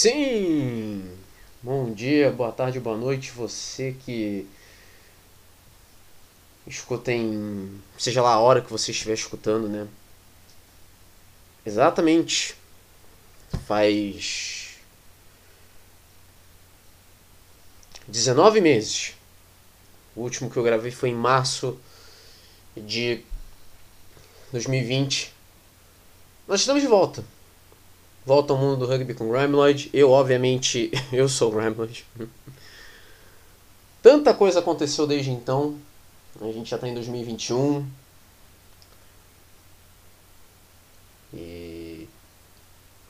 Sim! Bom dia, boa tarde, boa noite, você que escuta em. seja lá a hora que você estiver escutando, né? Exatamente. Faz. 19 meses. O último que eu gravei foi em março de 2020. Nós estamos de volta volta ao mundo do rugby com Grimloid. Eu, obviamente, eu sou o Grimloid. Tanta coisa aconteceu desde então. A gente já está em 2021. E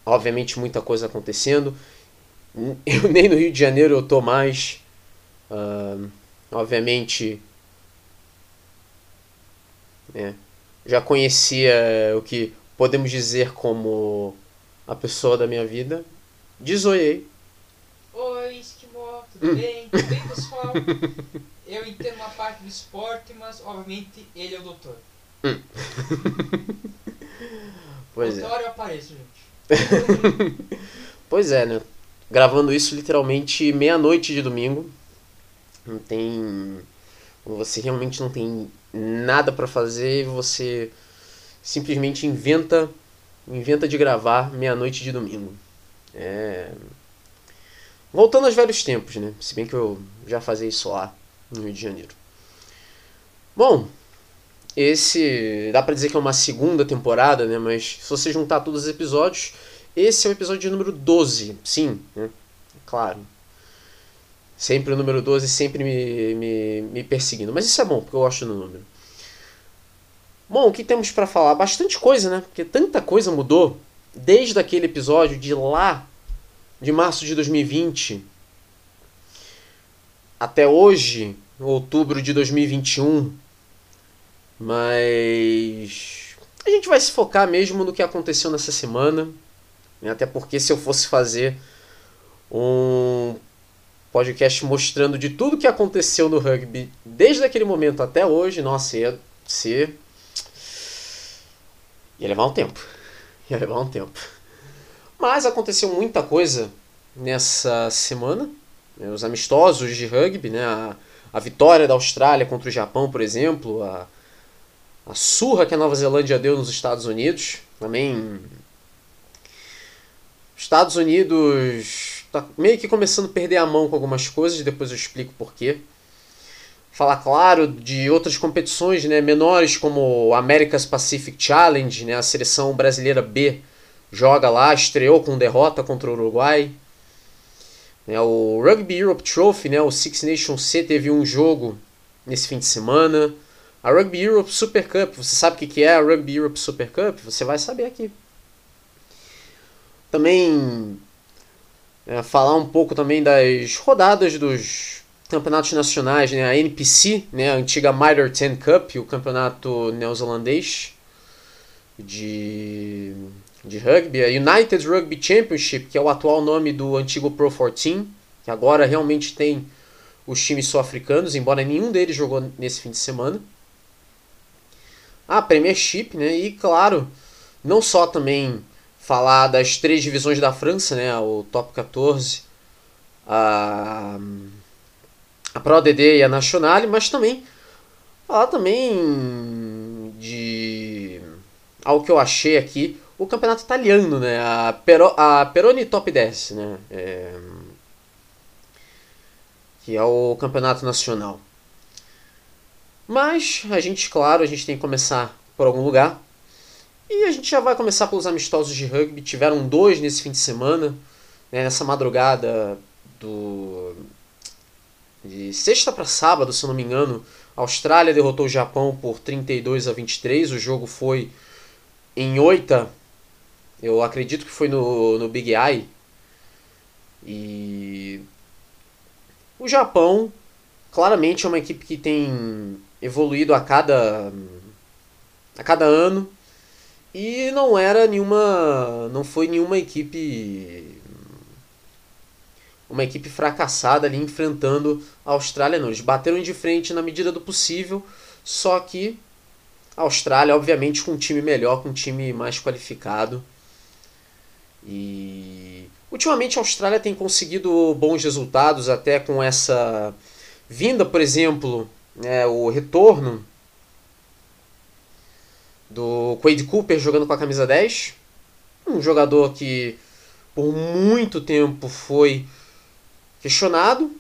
obviamente muita coisa acontecendo. Eu nem no Rio de Janeiro eu tô mais. Uh, obviamente. É, já conhecia o que podemos dizer como a pessoa da minha vida, desoiei. Oi, Esquimó, tudo hum. bem? Tudo bem, pessoal? Eu entendo uma parte do esporte, mas obviamente ele é o doutor. Hum. pois doutor, é. eu apareço, gente. pois é, né? Gravando isso literalmente meia-noite de domingo. Não tem. Você realmente não tem nada para fazer, você simplesmente inventa inventa de gravar meia-noite de domingo. É... Voltando aos velhos tempos, né? Se bem que eu já fazia isso lá no Rio de Janeiro. Bom, esse dá para dizer que é uma segunda temporada, né? Mas se você juntar todos os episódios, esse é o episódio número 12. Sim, né? Claro. Sempre o número 12, sempre me, me, me perseguindo. Mas isso é bom, porque eu gosto do número. Bom, o que temos para falar? Bastante coisa, né? Porque tanta coisa mudou desde aquele episódio de lá, de março de 2020, até hoje, outubro de 2021. Mas a gente vai se focar mesmo no que aconteceu nessa semana. Né? Até porque se eu fosse fazer um podcast mostrando de tudo que aconteceu no rugby desde aquele momento até hoje, nossa, ia ser Ia levar um tempo. Ia levar um tempo. Mas aconteceu muita coisa nessa semana. Né? Os amistosos de rugby, né? A, a vitória da Austrália contra o Japão, por exemplo. A, a surra que a Nova Zelândia deu nos Estados Unidos. Também. Estados Unidos tá meio que começando a perder a mão com algumas coisas, depois eu explico porquê falar, claro, de outras competições né, menores, como America's Pacific Challenge, né, a seleção brasileira B joga lá, estreou com derrota contra o Uruguai. É, o Rugby Europe Trophy, né, o Six Nations C, teve um jogo nesse fim de semana. A Rugby Europe Super Cup, você sabe o que é a Rugby Europe Super Cup? Você vai saber aqui. Também é, falar um pouco também das rodadas dos campeonatos nacionais, né, a NPC, né, a antiga Mitre 10 Cup, o campeonato neozelandês de, de rugby, a United Rugby Championship, que é o atual nome do antigo Pro 14, que agora realmente tem os times sul-africanos, embora nenhum deles jogou nesse fim de semana. A Premiership, né, e claro, não só também falar das três divisões da França, né, o Top 14, a a ProDD e a Nacional, mas também falar também de algo que eu achei aqui, o campeonato italiano, né? A, Pero, a Peroni Top 10, né? É, que é o campeonato nacional. Mas a gente, claro, a gente tem que começar por algum lugar. E a gente já vai começar pelos amistosos de rugby. Tiveram dois nesse fim de semana, né? nessa madrugada do de sexta para sábado, se não me engano, a Austrália derrotou o Japão por 32 a 23. O jogo foi em Oita. Eu acredito que foi no, no Big Eye. E o Japão claramente é uma equipe que tem evoluído a cada a cada ano e não era nenhuma não foi nenhuma equipe uma equipe fracassada ali enfrentando a Austrália. Não, eles bateram de frente na medida do possível, só que a Austrália, obviamente, com um time melhor, com um time mais qualificado. E Ultimamente a Austrália tem conseguido bons resultados, até com essa vinda, por exemplo, né, o retorno do Quade Cooper jogando com a camisa 10. Um jogador que por muito tempo foi questionado,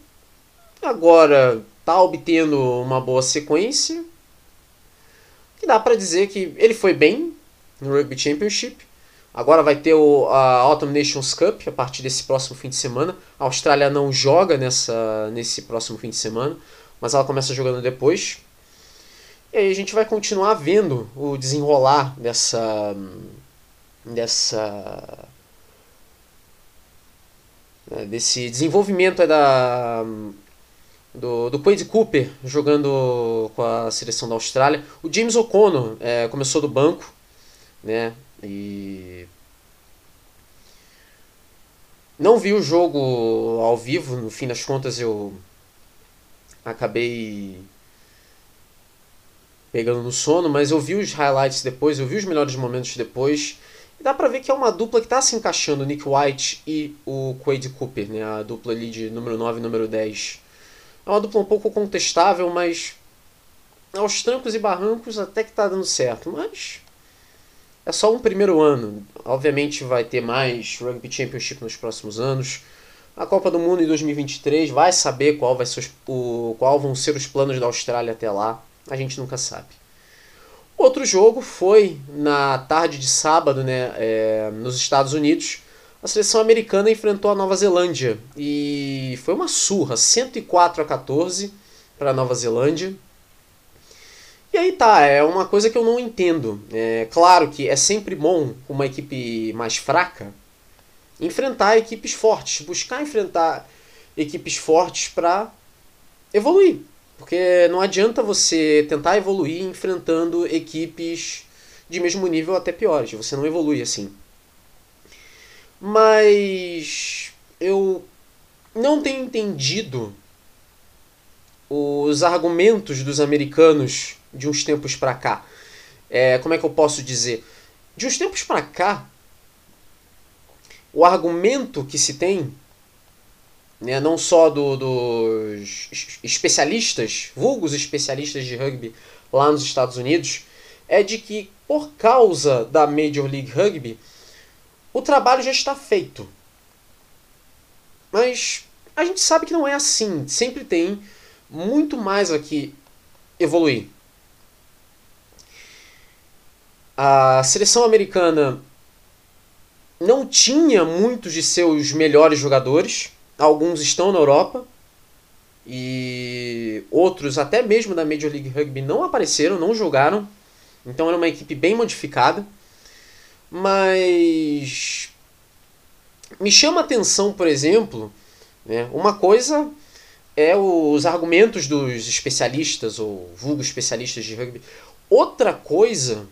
agora está obtendo uma boa sequência. Que dá para dizer que ele foi bem no Rugby Championship. Agora vai ter o, a Autumn Nations Cup a partir desse próximo fim de semana. A Austrália não joga nessa, nesse próximo fim de semana, mas ela começa jogando depois. E aí a gente vai continuar vendo o desenrolar dessa. dessa. Né, desse desenvolvimento da. Do, do Quade Cooper jogando com a seleção da Austrália. O James O'Connor é, começou do banco, né? E não vi o jogo ao vivo, no fim das contas eu acabei pegando no sono, mas eu vi os highlights depois, eu vi os melhores momentos depois. E dá pra ver que é uma dupla que tá se encaixando, o Nick White e o Quade Cooper, né? A dupla ali de número 9 e número 10. É uma dupla um pouco contestável, mas aos trancos e barrancos até que tá dando certo. Mas é só um primeiro ano. Obviamente vai ter mais Rugby Championship nos próximos anos. A Copa do Mundo em 2023 vai saber qual, vai ser os, o, qual vão ser os planos da Austrália até lá. A gente nunca sabe. Outro jogo foi na tarde de sábado, né, é, nos Estados Unidos. A seleção americana enfrentou a Nova Zelândia e foi uma surra, 104 a 14 para a Nova Zelândia. E aí tá, é uma coisa que eu não entendo. É claro que é sempre bom uma equipe mais fraca enfrentar equipes fortes, buscar enfrentar equipes fortes para evoluir. Porque não adianta você tentar evoluir enfrentando equipes de mesmo nível até piores. Você não evolui assim. Mas eu não tenho entendido os argumentos dos americanos de uns tempos para cá. É, como é que eu posso dizer? De uns tempos para cá, o argumento que se tem, né, não só do, dos especialistas, vulgos especialistas de rugby lá nos Estados Unidos, é de que por causa da Major League Rugby, o trabalho já está feito. Mas a gente sabe que não é assim. Sempre tem muito mais aqui evoluir. A seleção americana não tinha muitos de seus melhores jogadores. Alguns estão na Europa. E outros, até mesmo da Major League Rugby, não apareceram, não jogaram. Então era uma equipe bem modificada. Mas me chama a atenção, por exemplo, né, uma coisa é os argumentos dos especialistas ou vulgo especialistas de rugby. Outra coisa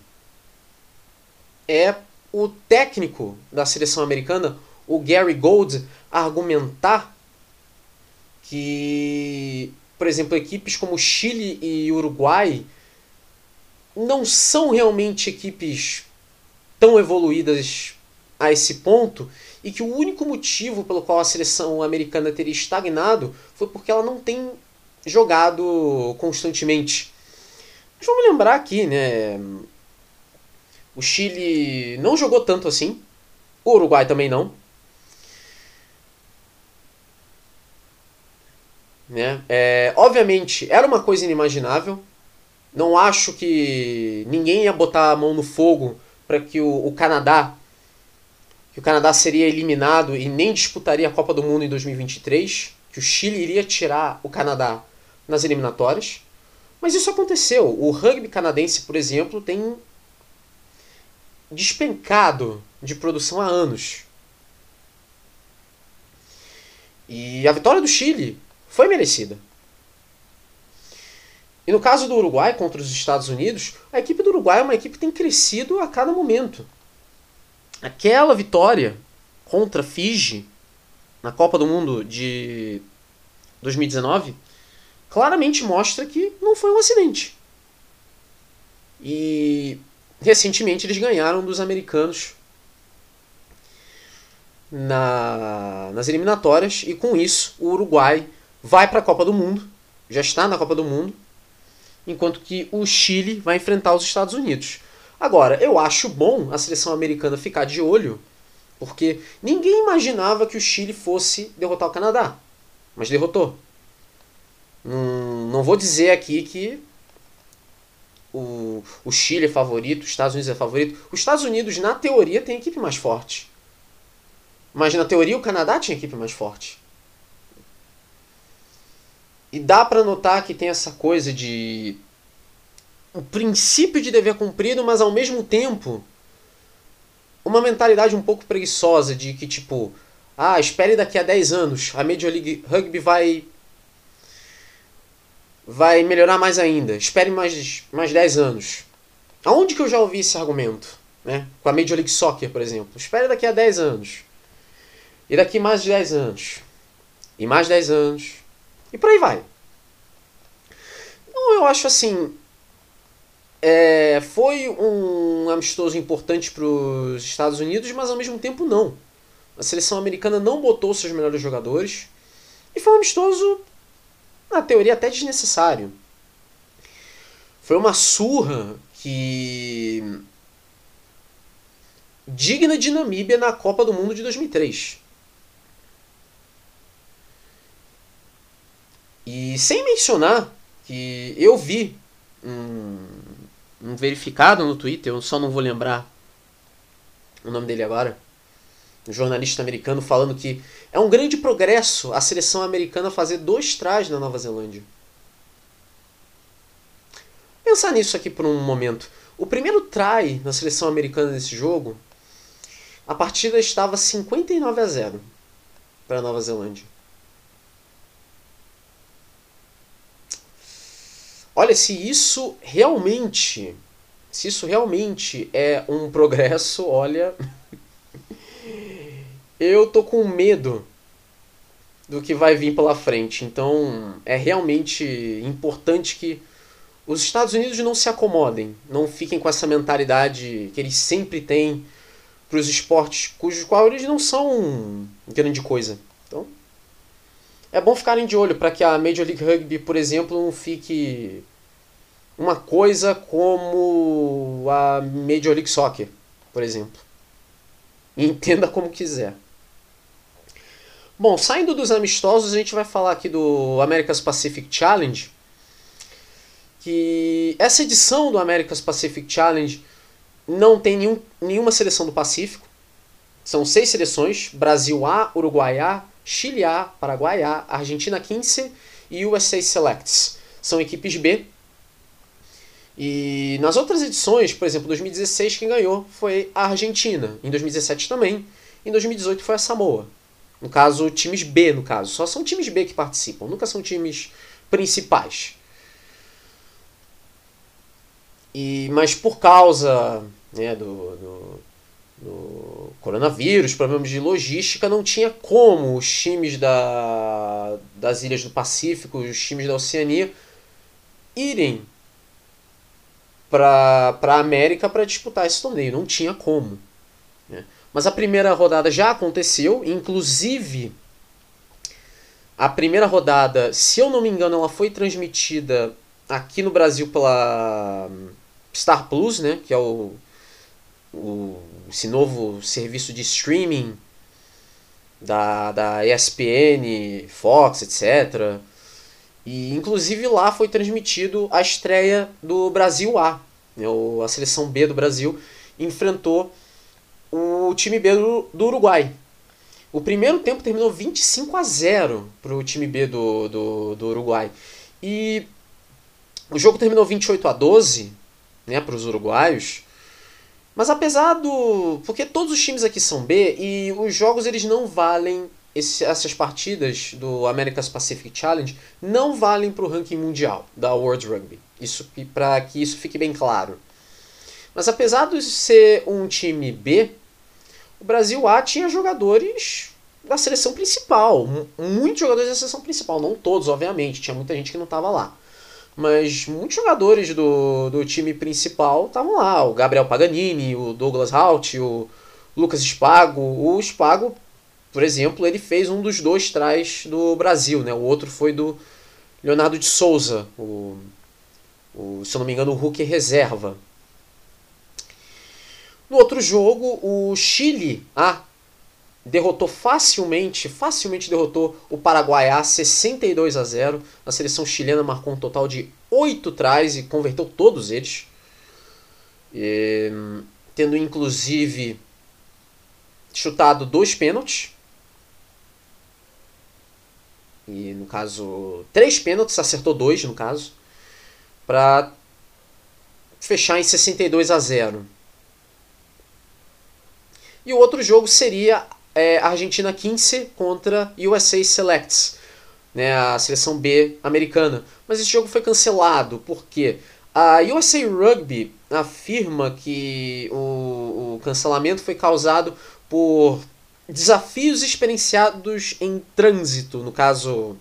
é o técnico da seleção americana, o Gary Gold, argumentar que, por exemplo, equipes como Chile e Uruguai não são realmente equipes tão evoluídas a esse ponto e que o único motivo pelo qual a seleção americana teria estagnado foi porque ela não tem jogado constantemente. Mas vamos lembrar aqui, né? O Chile não jogou tanto assim. O Uruguai também não. Né? É, obviamente, era uma coisa inimaginável. Não acho que ninguém ia botar a mão no fogo para que o, o Canadá que o Canadá seria eliminado e nem disputaria a Copa do Mundo em 2023, que o Chile iria tirar o Canadá nas eliminatórias. Mas isso aconteceu. O rugby canadense, por exemplo, tem despencado de produção há anos. E a vitória do Chile foi merecida. E no caso do Uruguai contra os Estados Unidos, a equipe do Uruguai é uma equipe que tem crescido a cada momento. Aquela vitória contra Fiji na Copa do Mundo de 2019 claramente mostra que não foi um acidente. E recentemente eles ganharam dos americanos na, nas eliminatórias e com isso o Uruguai vai para a Copa do Mundo, já está na Copa do Mundo, enquanto que o Chile vai enfrentar os Estados Unidos. Agora, eu acho bom a seleção americana ficar de olho, porque ninguém imaginava que o Chile fosse derrotar o Canadá, mas derrotou. Hum, não vou dizer aqui que o, o Chile é favorito, os Estados Unidos é favorito. Os Estados Unidos, na teoria, tem equipe mais forte. Mas na teoria o Canadá tinha equipe mais forte. E dá para notar que tem essa coisa de o princípio de dever cumprido, mas ao mesmo tempo uma mentalidade um pouco preguiçosa de que tipo, ah, espere daqui a 10 anos, a Major League Rugby vai vai melhorar mais ainda. Espere mais mais 10 anos. Aonde que eu já ouvi esse argumento, né? Com a Major League Soccer, por exemplo. Espere daqui a 10 anos. E daqui mais de 10 anos. E mais 10 anos. E por aí vai. Então eu acho assim. É, foi um amistoso importante para os Estados Unidos, mas ao mesmo tempo não. A seleção americana não botou seus melhores jogadores. E foi um amistoso, na teoria, até desnecessário. Foi uma surra que. digna de Namíbia na Copa do Mundo de 2003. E sem mencionar que eu vi um, um verificado no Twitter, eu só não vou lembrar o nome dele agora, um jornalista americano falando que é um grande progresso a seleção americana fazer dois trás na Nova Zelândia. Pensar nisso aqui por um momento. O primeiro try na seleção americana nesse jogo, a partida estava 59 a 0 para a Nova Zelândia. Olha, se isso realmente, se isso realmente é um progresso, olha, eu tô com medo do que vai vir pela frente. Então, é realmente importante que os Estados Unidos não se acomodem, não fiquem com essa mentalidade que eles sempre têm para os esportes cujos qual eles não são grande coisa. É bom ficarem de olho para que a Major League Rugby, por exemplo, não fique uma coisa como a Major League Soccer, por exemplo. Entenda como quiser. Bom, saindo dos amistosos, a gente vai falar aqui do America's Pacific Challenge. Que essa edição do America's Pacific Challenge não tem nenhum, nenhuma seleção do Pacífico. São seis seleções: Brasil A, Uruguai A, Chile A, Paraguai A, Argentina 15 e USA Selects. São equipes B. E nas outras edições, por exemplo, 2016 quem ganhou foi a Argentina, em 2017 também, em 2018 foi a Samoa. No caso, times B, no caso. Só são times B que participam, nunca são times principais. E, mas por causa né, do, do do coronavírus, problemas de logística, não tinha como os times da, das ilhas do Pacífico, os times da Oceania, irem para a América para disputar esse torneio. Não tinha como. Né? Mas a primeira rodada já aconteceu, inclusive a primeira rodada, se eu não me engano, ela foi transmitida aqui no Brasil pela Star Plus, né, que é o, o esse novo serviço de streaming da, da ESPN, Fox, etc. E inclusive lá foi transmitido a estreia do Brasil A. Né? A seleção B do Brasil enfrentou o time B do, do Uruguai. O primeiro tempo terminou 25 a 0 para o time B do, do, do Uruguai. E o jogo terminou 28 a 12 né, para os uruguaios. Mas apesar do. Porque todos os times aqui são B e os jogos eles não valem. Esse, essas partidas do America's Pacific Challenge não valem para o ranking mundial da World Rugby. Isso para que isso fique bem claro. Mas apesar de ser um time B, o Brasil A tinha jogadores da seleção principal. Muitos jogadores da seleção principal, não todos, obviamente. Tinha muita gente que não estava lá. Mas muitos jogadores do, do time principal estavam lá. O Gabriel Paganini, o Douglas Hout, o Lucas Spago. O Spago por exemplo, ele fez um dos dois trás do Brasil, né? O outro foi do Leonardo de Souza, o, o se eu não me engano, o Hulk reserva. No outro jogo, o Chile A derrotou facilmente, facilmente derrotou o Paraguai A 62 a 0. A seleção chilena marcou um total de 8 trás e converteu todos eles. E, tendo inclusive chutado dois pênaltis. E no caso, três pênaltis, acertou dois no caso, para fechar em 62 a 0. E o outro jogo seria é, Argentina 15 contra USA Selects, né, a seleção B americana. Mas esse jogo foi cancelado porque a USA Rugby afirma que o, o cancelamento foi causado por desafios experienciados em trânsito, no caso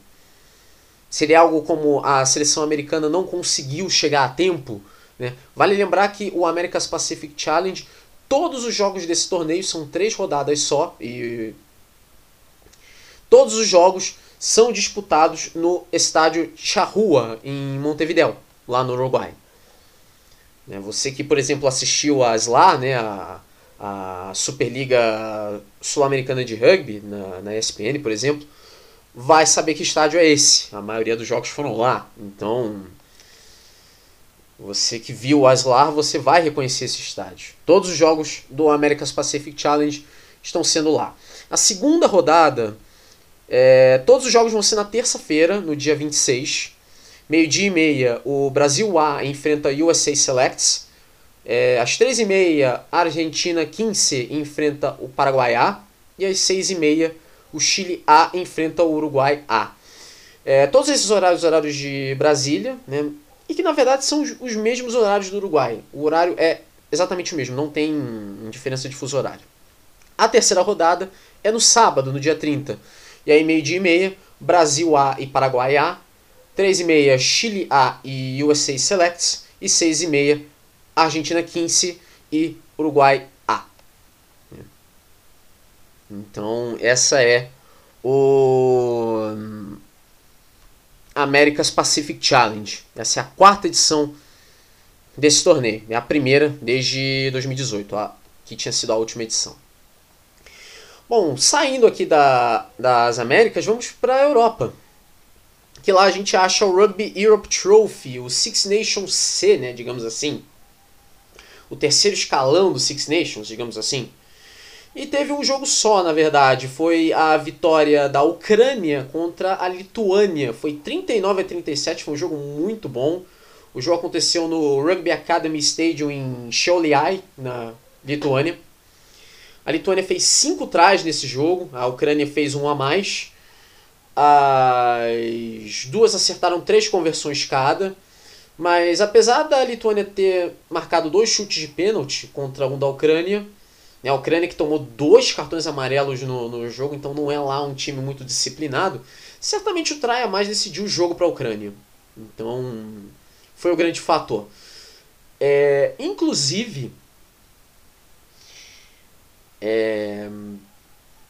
seria algo como a seleção americana não conseguiu chegar a tempo. Né? Vale lembrar que o America's Pacific Challenge, todos os jogos desse torneio são três rodadas só e todos os jogos são disputados no estádio Charrua em Montevideo, lá no Uruguai. Né? Você que, por exemplo, assistiu a SLA, né, a, a Superliga Sul-Americana de Rugby, na, na ESPN, por exemplo, vai saber que estádio é esse. A maioria dos jogos foram lá. Então, você que viu o Aslar, você vai reconhecer esse estádio. Todos os jogos do America's Pacific Challenge estão sendo lá. A segunda rodada, é, todos os jogos vão ser na terça-feira, no dia 26. Meio-dia e meia, o Brasil A enfrenta USA Selects. É, às 13h30, a Argentina 15 enfrenta o Paraguai A. E às 6h30, o Chile A enfrenta o Uruguai A. É, todos esses horários, horários de Brasília, né? E que na verdade são os, os mesmos horários do Uruguai. O horário é exatamente o mesmo, não tem diferença de fuso horário. A terceira rodada é no sábado, no dia 30. E aí, meio-dia e meia, Brasil A e Paraguai A. 3 e meia, Chile A e USA Selects. E 6 e meia, Argentina 15 e Uruguai A. Então, essa é o America's Pacific Challenge. Essa é a quarta edição desse torneio. É a primeira desde 2018, a, que tinha sido a última edição. Bom, saindo aqui da, das Américas, vamos para a Europa. Que lá a gente acha o Rugby Europe Trophy, o Six Nations C, né, digamos assim o terceiro escalão do Six Nations, digamos assim. E teve um jogo só, na verdade. Foi a vitória da Ucrânia contra a Lituânia. Foi 39 a 37, foi um jogo muito bom. O jogo aconteceu no Rugby Academy Stadium em Šiauliai, na Lituânia. A Lituânia fez cinco trás nesse jogo, a Ucrânia fez um a mais. As duas acertaram três conversões cada. Mas apesar da Lituânia ter marcado dois chutes de pênalti contra um da Ucrânia, né, a Ucrânia que tomou dois cartões amarelos no, no jogo, então não é lá um time muito disciplinado, certamente o Trai a mais decidiu o jogo para a Ucrânia. Então foi o grande fator. É, inclusive, é,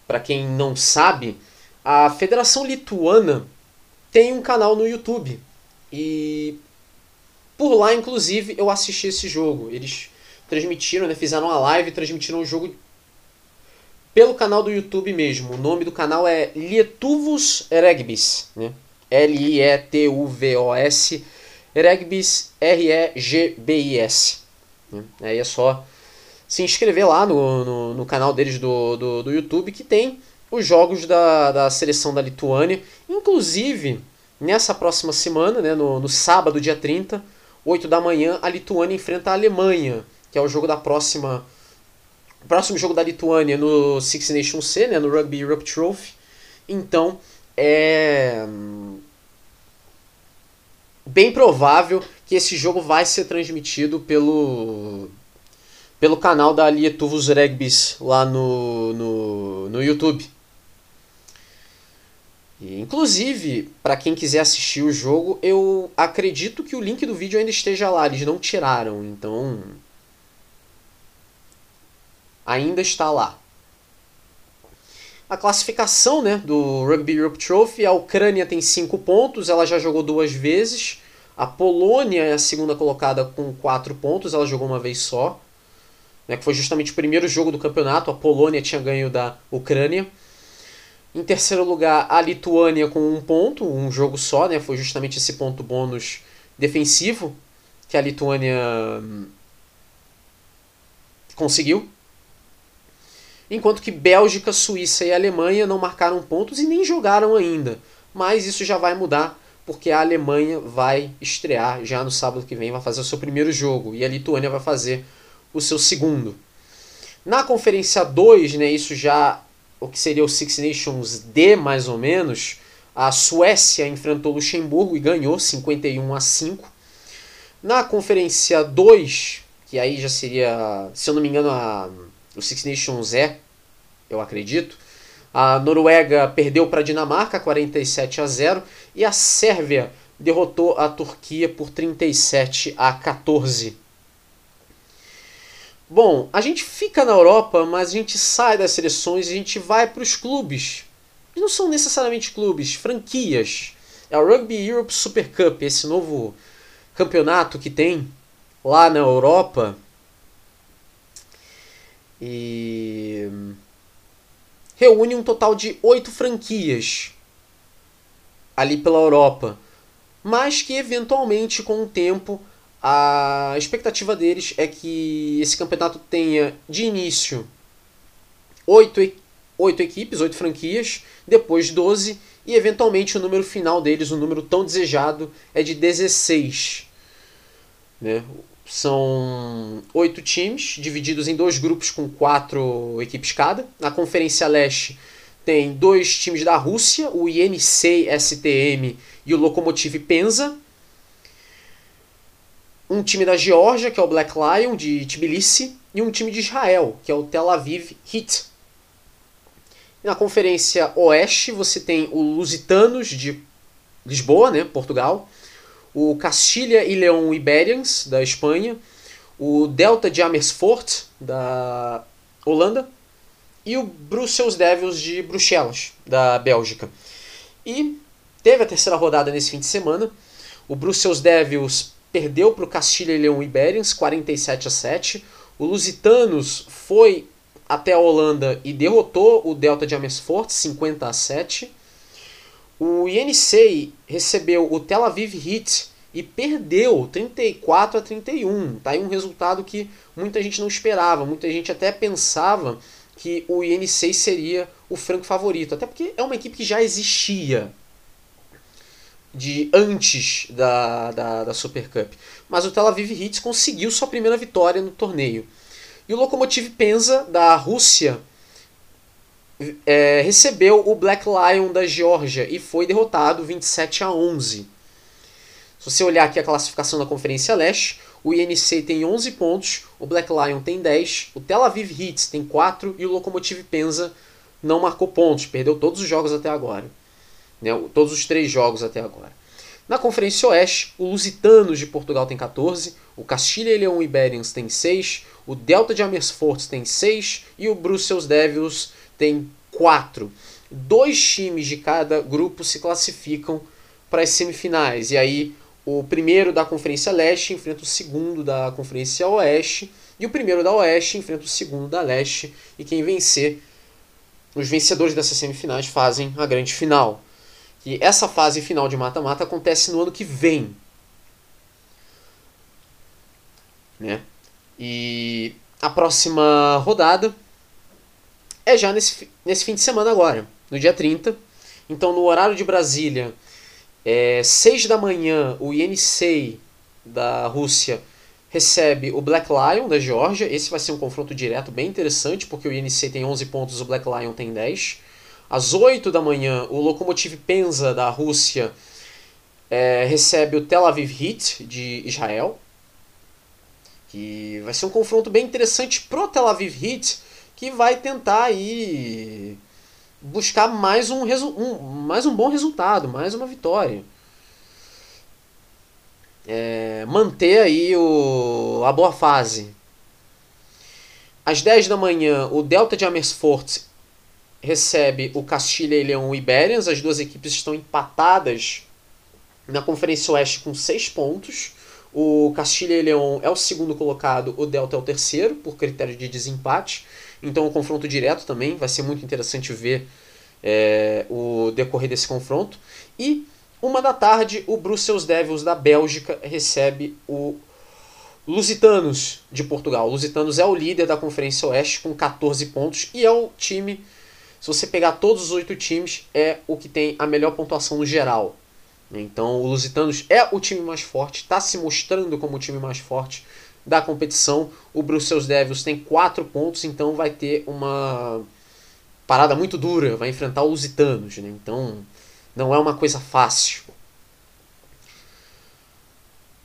para quem não sabe, a Federação Lituana tem um canal no YouTube. E por lá, inclusive, eu assisti esse jogo. Eles transmitiram, né, fizeram uma live e transmitiram o jogo pelo canal do YouTube mesmo. O nome do canal é Lietuvos Regbis, né? L-I-E-T-U-V-O-S Regbis R-E-G-B-I-S. Né? Aí é só se inscrever lá no, no, no canal deles do, do, do, YouTube que tem os jogos da, da seleção da Lituânia. Inclusive, nessa próxima semana, né, no, no sábado, dia 30, 8 da manhã, a Lituânia enfrenta a Alemanha, que é o jogo da próxima. O próximo jogo da Lituânia no Six Nations C, né, no Rugby Europe Trophy. Então, é bem provável que esse jogo vai ser transmitido pelo pelo canal da Lietuvos Regbis lá no, no, no YouTube. E, inclusive, para quem quiser assistir o jogo, eu acredito que o link do vídeo ainda esteja lá, eles não tiraram, então ainda está lá. a classificação né, do Rugby Europe Trophy. A Ucrânia tem 5 pontos, ela já jogou duas vezes. A Polônia é a segunda colocada com 4 pontos, ela jogou uma vez só. Né, que foi justamente o primeiro jogo do campeonato. A Polônia tinha ganho da Ucrânia. Em terceiro lugar, a Lituânia com um ponto, um jogo só, né? Foi justamente esse ponto bônus defensivo que a Lituânia hum, conseguiu. Enquanto que Bélgica, Suíça e Alemanha não marcaram pontos e nem jogaram ainda. Mas isso já vai mudar, porque a Alemanha vai estrear já no sábado que vem, vai fazer o seu primeiro jogo, e a Lituânia vai fazer o seu segundo. Na Conferência 2, né, isso já o que seria o Six Nations D, mais ou menos, a Suécia enfrentou Luxemburgo e ganhou 51 a 5. Na Conferência 2, que aí já seria, se eu não me engano, a, o Six Nations E, eu acredito, a Noruega perdeu para a Dinamarca 47 a 0 e a Sérvia derrotou a Turquia por 37 a 14. Bom, a gente fica na Europa, mas a gente sai das seleções e a gente vai para os clubes. E não são necessariamente clubes, franquias. É o Rugby Europe Super Cup, esse novo campeonato que tem lá na Europa. E reúne um total de oito franquias ali pela Europa, mas que eventualmente com o tempo a expectativa deles é que esse campeonato tenha de início oito, oito equipes, oito franquias, depois 12 e eventualmente o número final deles, o número tão desejado, é de 16. Né? São oito times, divididos em dois grupos com quatro equipes cada. Na Conferência Leste tem dois times da Rússia, o INC STM e o Lokomotiv Penza um time da Geórgia, que é o Black Lion, de Tbilisi, e um time de Israel, que é o Tel Aviv Heat. Na Conferência Oeste, você tem o Lusitanos, de Lisboa, né, Portugal, o Castilha e Leão Iberians, da Espanha, o Delta de Amersfoort, da Holanda, e o Brussels Devils de Bruxelas, da Bélgica. E teve a terceira rodada nesse fim de semana. O Brussels Devils perdeu para o Castilha e Leão Iberians 47 a 7. O Lusitanos foi até a Holanda e derrotou o Delta de Amersfoort 50 a 7. O INC recebeu o Tel Aviv Heat e perdeu 34 a 31. Tá aí um resultado que muita gente não esperava, muita gente até pensava que o INC seria o franco favorito, até porque é uma equipe que já existia de antes da, da, da Super Cup. Mas o Tel Aviv Hits conseguiu sua primeira vitória no torneio. E o Lokomotiv Penza, da Rússia, é, recebeu o Black Lion da Geórgia e foi derrotado 27 a 11. Se você olhar aqui a classificação da Conferência Leste, o INC tem 11 pontos, o Black Lion tem 10, o Tel Aviv Hits tem 4 e o Lokomotiv Penza não marcou pontos, perdeu todos os jogos até agora. Né, todos os três jogos até agora. Na Conferência Oeste, o Lusitanos de Portugal tem 14, o Castilha e Leão Iberians tem 6, o Delta de Amersfoort tem 6 e o Brussels Devils tem 4. Dois times de cada grupo se classificam para as semifinais. E aí o primeiro da Conferência Leste enfrenta o segundo da Conferência Oeste e o primeiro da Oeste enfrenta o segundo da Leste e quem vencer, os vencedores dessas semifinais fazem a grande final que essa fase final de mata-mata acontece no ano que vem. Né? E a próxima rodada é já nesse, nesse fim de semana agora, no dia 30. Então, no horário de Brasília, é, 6 da manhã, o INC da Rússia recebe o Black Lion da Geórgia. Esse vai ser um confronto direto bem interessante, porque o INC tem 11 pontos, o Black Lion tem 10. Às 8 da manhã, o Lokomotiv Penza da Rússia é, recebe o Tel Aviv Heat de Israel. Que vai ser um confronto bem interessante pro Tel Aviv Heat, que vai tentar aí buscar mais um, um, mais um bom resultado, mais uma vitória. É, manter aí o, a boa fase. Às 10 da manhã, o Delta de Amersfoort recebe o Castilha e Leão Iberians. As duas equipes estão empatadas na Conferência Oeste com 6 pontos. O Castilha e Leão é o segundo colocado, o Delta é o terceiro, por critério de desempate. Então o confronto direto também vai ser muito interessante ver é, o decorrer desse confronto. E uma da tarde, o Brussels Devils da Bélgica recebe o Lusitanos de Portugal. O Lusitanos é o líder da Conferência Oeste com 14 pontos e é o time, se você pegar todos os oito times, é o que tem a melhor pontuação no geral. Então o Lusitanos é o time mais forte, está se mostrando como o time mais forte da competição. O Brussels Devils tem 4 pontos, então vai ter uma parada muito dura, vai enfrentar os Lusitanos. Né? Então não é uma coisa fácil.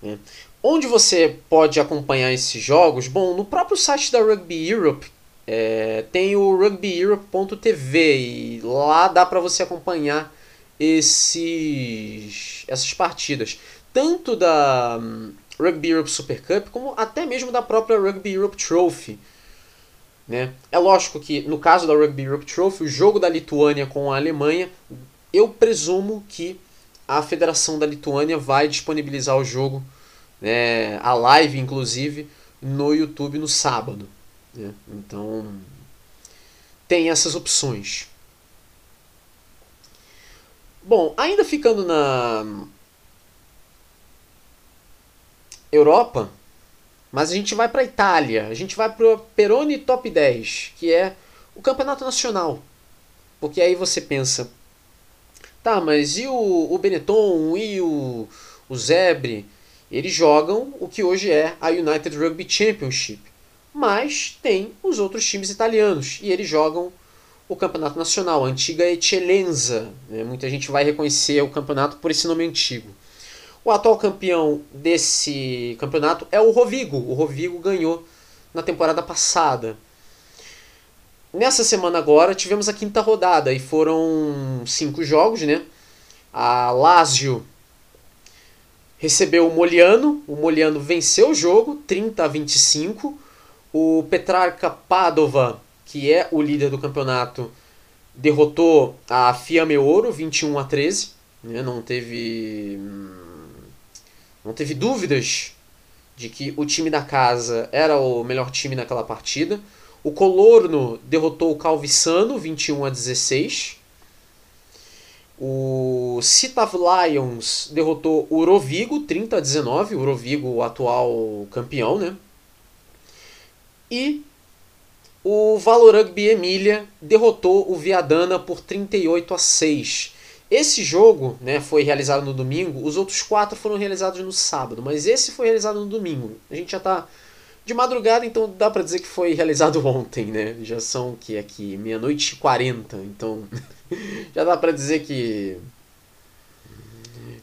É. Onde você pode acompanhar esses jogos? Bom, no próprio site da Rugby Europe é, tem o rugbyeurope.tv e lá dá para você acompanhar esses, essas partidas. Tanto da Rugby Europe Super Cup, como até mesmo da própria Rugby Europe Trophy. Né? É lógico que no caso da Rugby Europe Trophy, o jogo da Lituânia com a Alemanha, eu presumo que a Federação da Lituânia vai disponibilizar o jogo né, a live, inclusive, no YouTube no sábado. Né? Então, tem essas opções. Bom, ainda ficando na Europa, mas a gente vai para a Itália, a gente vai para o Peroni Top 10, que é o campeonato nacional. Porque aí você pensa, tá, mas e o, o Benetton, e o, o Zebre? Eles jogam o que hoje é a United Rugby Championship. Mas tem os outros times italianos e eles jogam o campeonato nacional, a antiga Eccellenza. Né? Muita gente vai reconhecer o campeonato por esse nome antigo. O atual campeão desse campeonato é o Rovigo. O Rovigo ganhou na temporada passada. Nessa semana agora tivemos a quinta rodada e foram cinco jogos, né? A Lazio recebeu o Moliano, o Moliano venceu o jogo, 30 a 25. O Petrarca Padova, que é o líder do campeonato, derrotou a Fiamme Ouro, 21 a 13. Né? Não teve não teve dúvidas de que o time da casa era o melhor time naquela partida. O Colorno derrotou o Calvissano, 21 a 16. O Citav Lions derrotou o Orovigo 30 a 19, o Orovigo o atual campeão, né? E o Valor Rugby Emília derrotou o Viadana por 38 a 6. Esse jogo né, foi realizado no domingo, os outros quatro foram realizados no sábado, mas esse foi realizado no domingo. A gente já está de madrugada, então dá para dizer que foi realizado ontem, né? Já são que aqui meia-noite e 40, então já dá para dizer que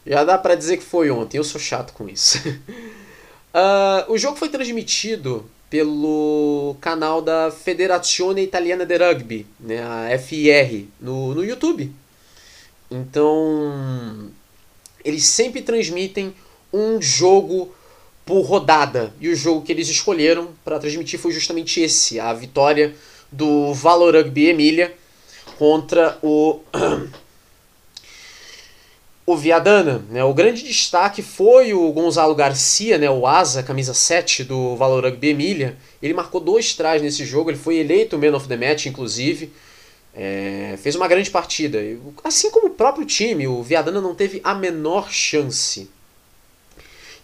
já dá para dizer que foi ontem. Eu sou chato com isso. uh, o jogo foi transmitido pelo canal da Federazione Italiana de Rugby, né, a FIR, no, no YouTube. Então, eles sempre transmitem um jogo por rodada. E o jogo que eles escolheram para transmitir foi justamente esse: a vitória do Valor Rugby Emília contra o o Viadana. Né? O grande destaque foi o Gonzalo Garcia, né? o asa, camisa 7 do Valor Rugby Emília. Ele marcou dois trás nesse jogo, ele foi eleito Man of the Match, inclusive. É, fez uma grande partida. Assim como o próprio time, o Viadana não teve a menor chance.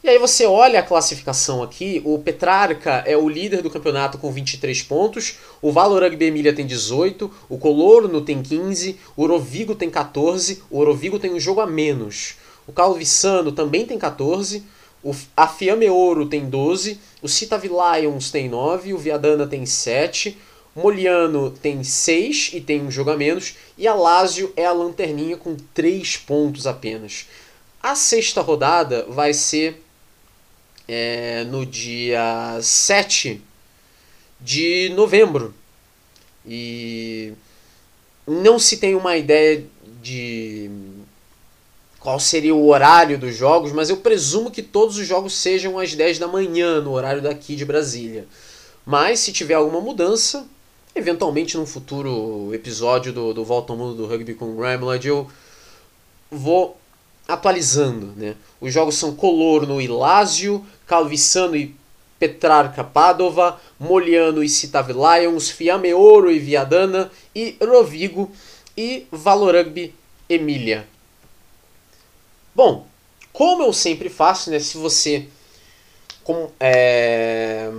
E aí você olha a classificação aqui, o Petrarca é o líder do campeonato com 23 pontos, o Valor Rugby Emília tem 18, o Colorno tem 15, o Orovigo tem 14, o Orovigo tem um jogo a menos. O Calvissano também tem 14, o, a Fiamme Ouro tem 12, o Citavi Lions tem 9, o Viadana tem 7, o Moliano tem 6 e tem um jogo a menos, e a Lazio é a lanterninha com 3 pontos apenas. A sexta rodada vai ser é, no dia 7 de novembro. E não se tem uma ideia de qual seria o horário dos jogos, mas eu presumo que todos os jogos sejam às 10 da manhã, no horário daqui de Brasília. Mas se tiver alguma mudança, eventualmente num futuro episódio do, do Volta ao Mundo do Rugby com o Gramlad eu vou atualizando. Né? Os jogos são Colorno e Lazio, Calvissano e Petrarca Padova, Moliano e Citave Lions, Fiamme Ouro e Viadana e Rovigo e Valorugby Emília. Bom, como eu sempre faço, né, se você com, é,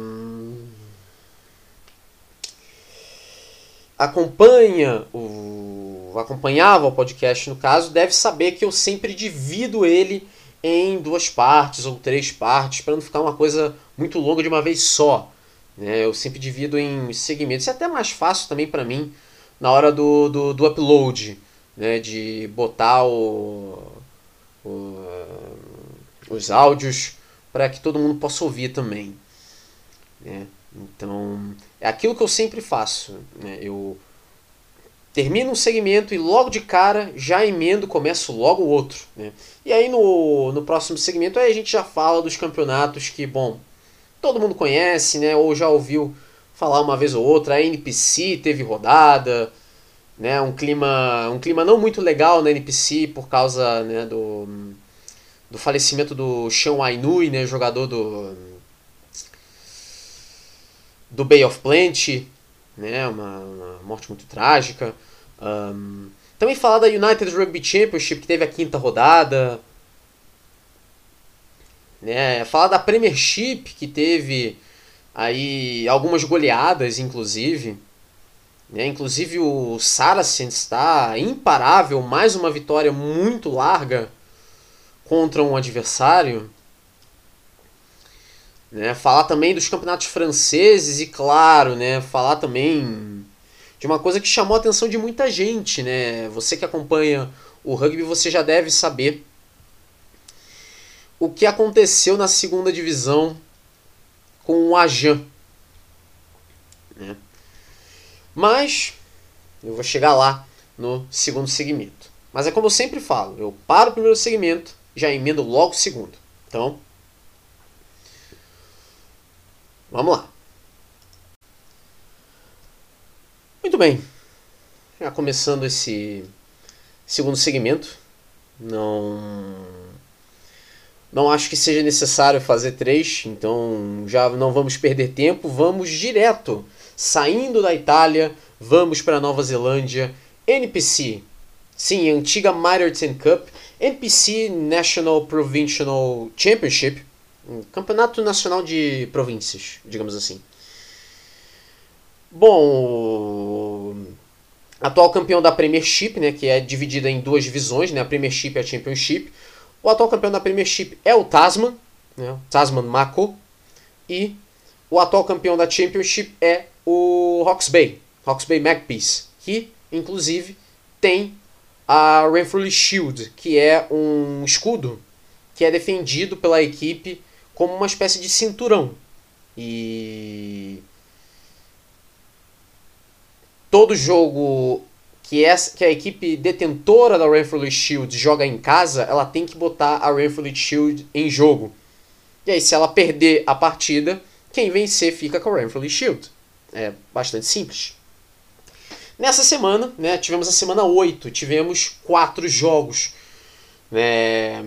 acompanha o acompanhava o podcast no caso, deve saber que eu sempre divido ele em duas partes ou três partes para não ficar uma coisa muito longa de uma vez só. Né? Eu sempre divido em segmentos. É até mais fácil também para mim na hora do, do, do upload, né? de botar o, o, os áudios para que todo mundo possa ouvir também. Né? Então, é aquilo que eu sempre faço. Né? Eu termino um segmento e logo de cara já emendo, começo logo o outro. Né? E aí no, no próximo segmento aí a gente já fala dos campeonatos que, bom, todo mundo conhece, né? Ou já ouviu falar uma vez ou outra. A NPC teve rodada, né? Um clima, um clima não muito legal na NPC por causa né, do, do falecimento do Sean Ainui, né? Jogador do do Bay of Plenty, né? Uma, uma morte muito trágica. Um, também falar da United Rugby Championship, que teve a quinta rodada. Né? Falar da Premiership, que teve aí algumas goleadas, inclusive. Né? Inclusive o Saracens está imparável, mais uma vitória muito larga contra um adversário. Né? Falar também dos campeonatos franceses e, claro, né? falar também de uma coisa que chamou a atenção de muita gente. Né? Você que acompanha o rugby, você já deve saber o que aconteceu na segunda divisão com o Ajan. Né? Mas eu vou chegar lá no segundo segmento. Mas é como eu sempre falo, eu paro o primeiro segmento, já emendo logo o segundo. Então, vamos lá. Muito bem. Já começando esse segundo segmento, não não acho que seja necessário fazer três, então já não vamos perder tempo, vamos direto, saindo da Itália, vamos para Nova Zelândia, NPC, sim, antiga Mitre Cup, NPC National Provincial Championship, um campeonato nacional de províncias, digamos assim. Bom, atual campeão da Premiership, né, que é dividida em duas divisões, né, a Premiership e a Championship. O atual campeão da Premiership é o Tasman, né, Tasman Mako, e o atual campeão da Championship é o Hawke's Bay, Hawke's Bay Magpies, que inclusive tem a Renfrew Shield, que é um escudo que é defendido pela equipe como uma espécie de cinturão. E todo jogo que, essa, que a equipe detentora da Renfrew Shield joga em casa, ela tem que botar a Renfrew Shield em jogo. E aí, se ela perder a partida, quem vencer fica com a Renfrew Shield. É bastante simples. Nessa semana, né, tivemos a semana 8, tivemos quatro jogos. Né,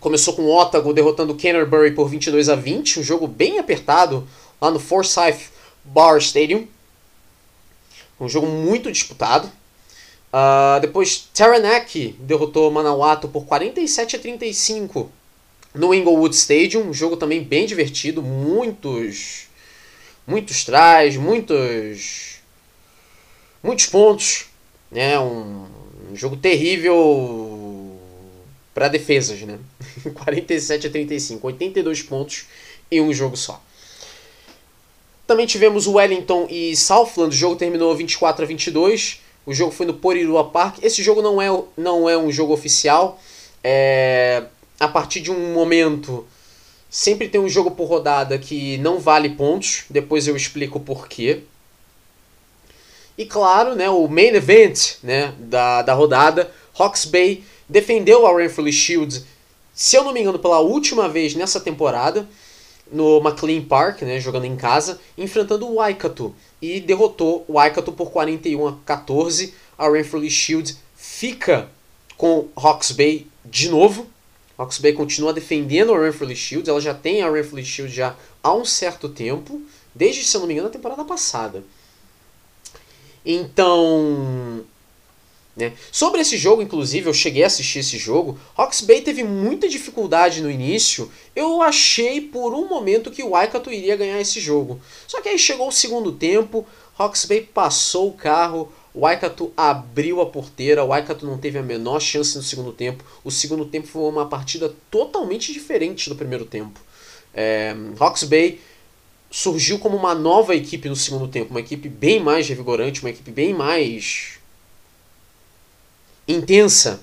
começou com o Otago derrotando Canterbury por 22 a 20, um jogo bem apertado lá no Forsyth Bar Stadium. Um jogo muito disputado. Uh, depois, Taranaki derrotou Manawatu por 47 a 35 no Inglewood Stadium. Um jogo também bem divertido. Muitos. Muitos tries, muitos. Muitos pontos. Né? Um, um jogo terrível para defesas. Né? 47 a 35. 82 pontos em um jogo só. Também tivemos Wellington e Southland, o jogo terminou 24 a 22. O jogo foi no Porirua Park. Esse jogo não é, não é um jogo oficial. É, a partir de um momento, sempre tem um jogo por rodada que não vale pontos. Depois eu explico o porquê. E claro, né, o main event né, da, da rodada, Hawks Bay defendeu a Renfrew Shield, se eu não me engano, pela última vez nessa temporada no McLean Park, né, jogando em casa, enfrentando o Waikato e derrotou o Waikato por 41 a 14. A Renfrew Shield fica com Hawks Bay de novo. Hawks Bay continua defendendo a Renfrew Shield, ela já tem a Renfrew Shield já há um certo tempo, desde, se eu não me engano, a temporada passada. Então, né? Sobre esse jogo, inclusive, eu cheguei a assistir esse jogo. Hawks Bay teve muita dificuldade no início. Eu achei por um momento que o Waikato iria ganhar esse jogo. Só que aí chegou o segundo tempo, Hawks Bay passou o carro, o Waikato abriu a porteira, o Waikato não teve a menor chance no segundo tempo. O segundo tempo foi uma partida totalmente diferente do primeiro tempo. É, Hawks Bay surgiu como uma nova equipe no segundo tempo, uma equipe bem mais revigorante, uma equipe bem mais intensa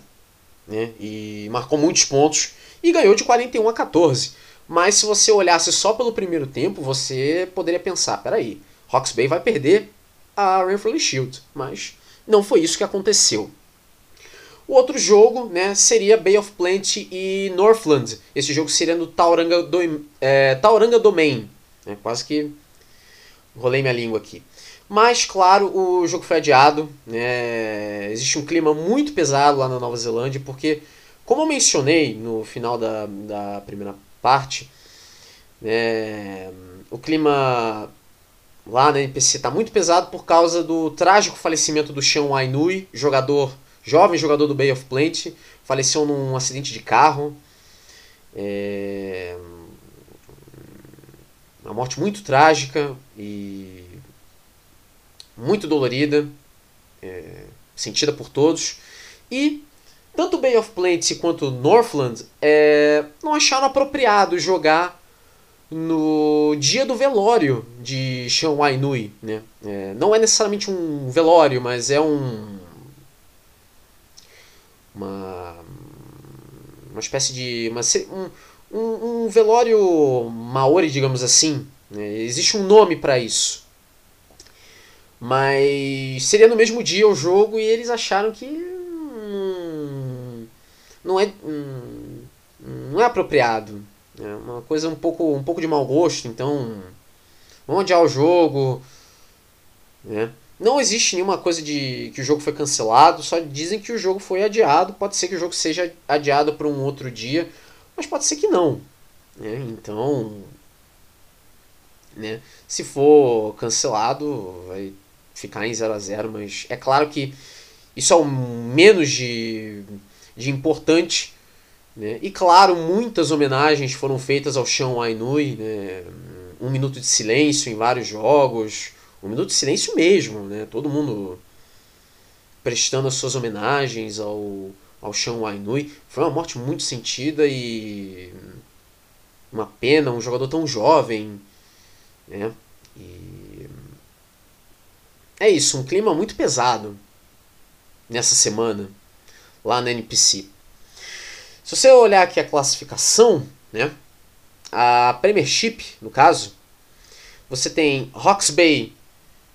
né? e marcou muitos pontos e ganhou de 41 a 14. Mas se você olhasse só pelo primeiro tempo, você poderia pensar, peraí, Hawks Bay vai perder a Renfrew Shield, mas não foi isso que aconteceu. O outro jogo né, seria Bay of Plenty e Northland. Esse jogo seria no Tauranga, do, é, Tauranga Domain. Né, quase que rolei minha língua aqui. Mas, claro, o jogo foi adiado. Né? Existe um clima muito pesado lá na Nova Zelândia, porque, como eu mencionei no final da, da primeira parte, né, o clima lá na NPC está muito pesado por causa do trágico falecimento do Sean Ainui, jogador, jovem jogador do Bay of Plenty, faleceu num acidente de carro. É... Uma morte muito trágica e muito dolorida, é, sentida por todos. E tanto Bay of Plenty quanto Northland é, não acharam apropriado jogar no dia do velório de Sean Wainui. Né? É, não é necessariamente um velório, mas é um. Uma, uma espécie de. Uma, um, um, um velório maori, digamos assim. Né? Existe um nome para isso. Mas seria no mesmo dia o jogo e eles acharam que hum, não é hum, não é apropriado. É uma coisa um pouco um pouco de mau gosto, então vamos adiar o jogo, né? Não existe nenhuma coisa de que o jogo foi cancelado, só dizem que o jogo foi adiado. Pode ser que o jogo seja adiado para um outro dia, mas pode ser que não. Né? Então, né? se for cancelado, vai ficar em 0 a 0 mas é claro que isso é o menos de, de importante. Né? E claro, muitas homenagens foram feitas ao Sean Ainui, né? um minuto de silêncio em vários jogos, um minuto de silêncio mesmo, né? todo mundo prestando as suas homenagens ao, ao Sean Ainui. Foi uma morte muito sentida e uma pena, um jogador tão jovem, né? É isso, um clima muito pesado nessa semana lá na NPC. Se você olhar aqui a classificação, né, a Premiership, no caso, você tem Hawks Bay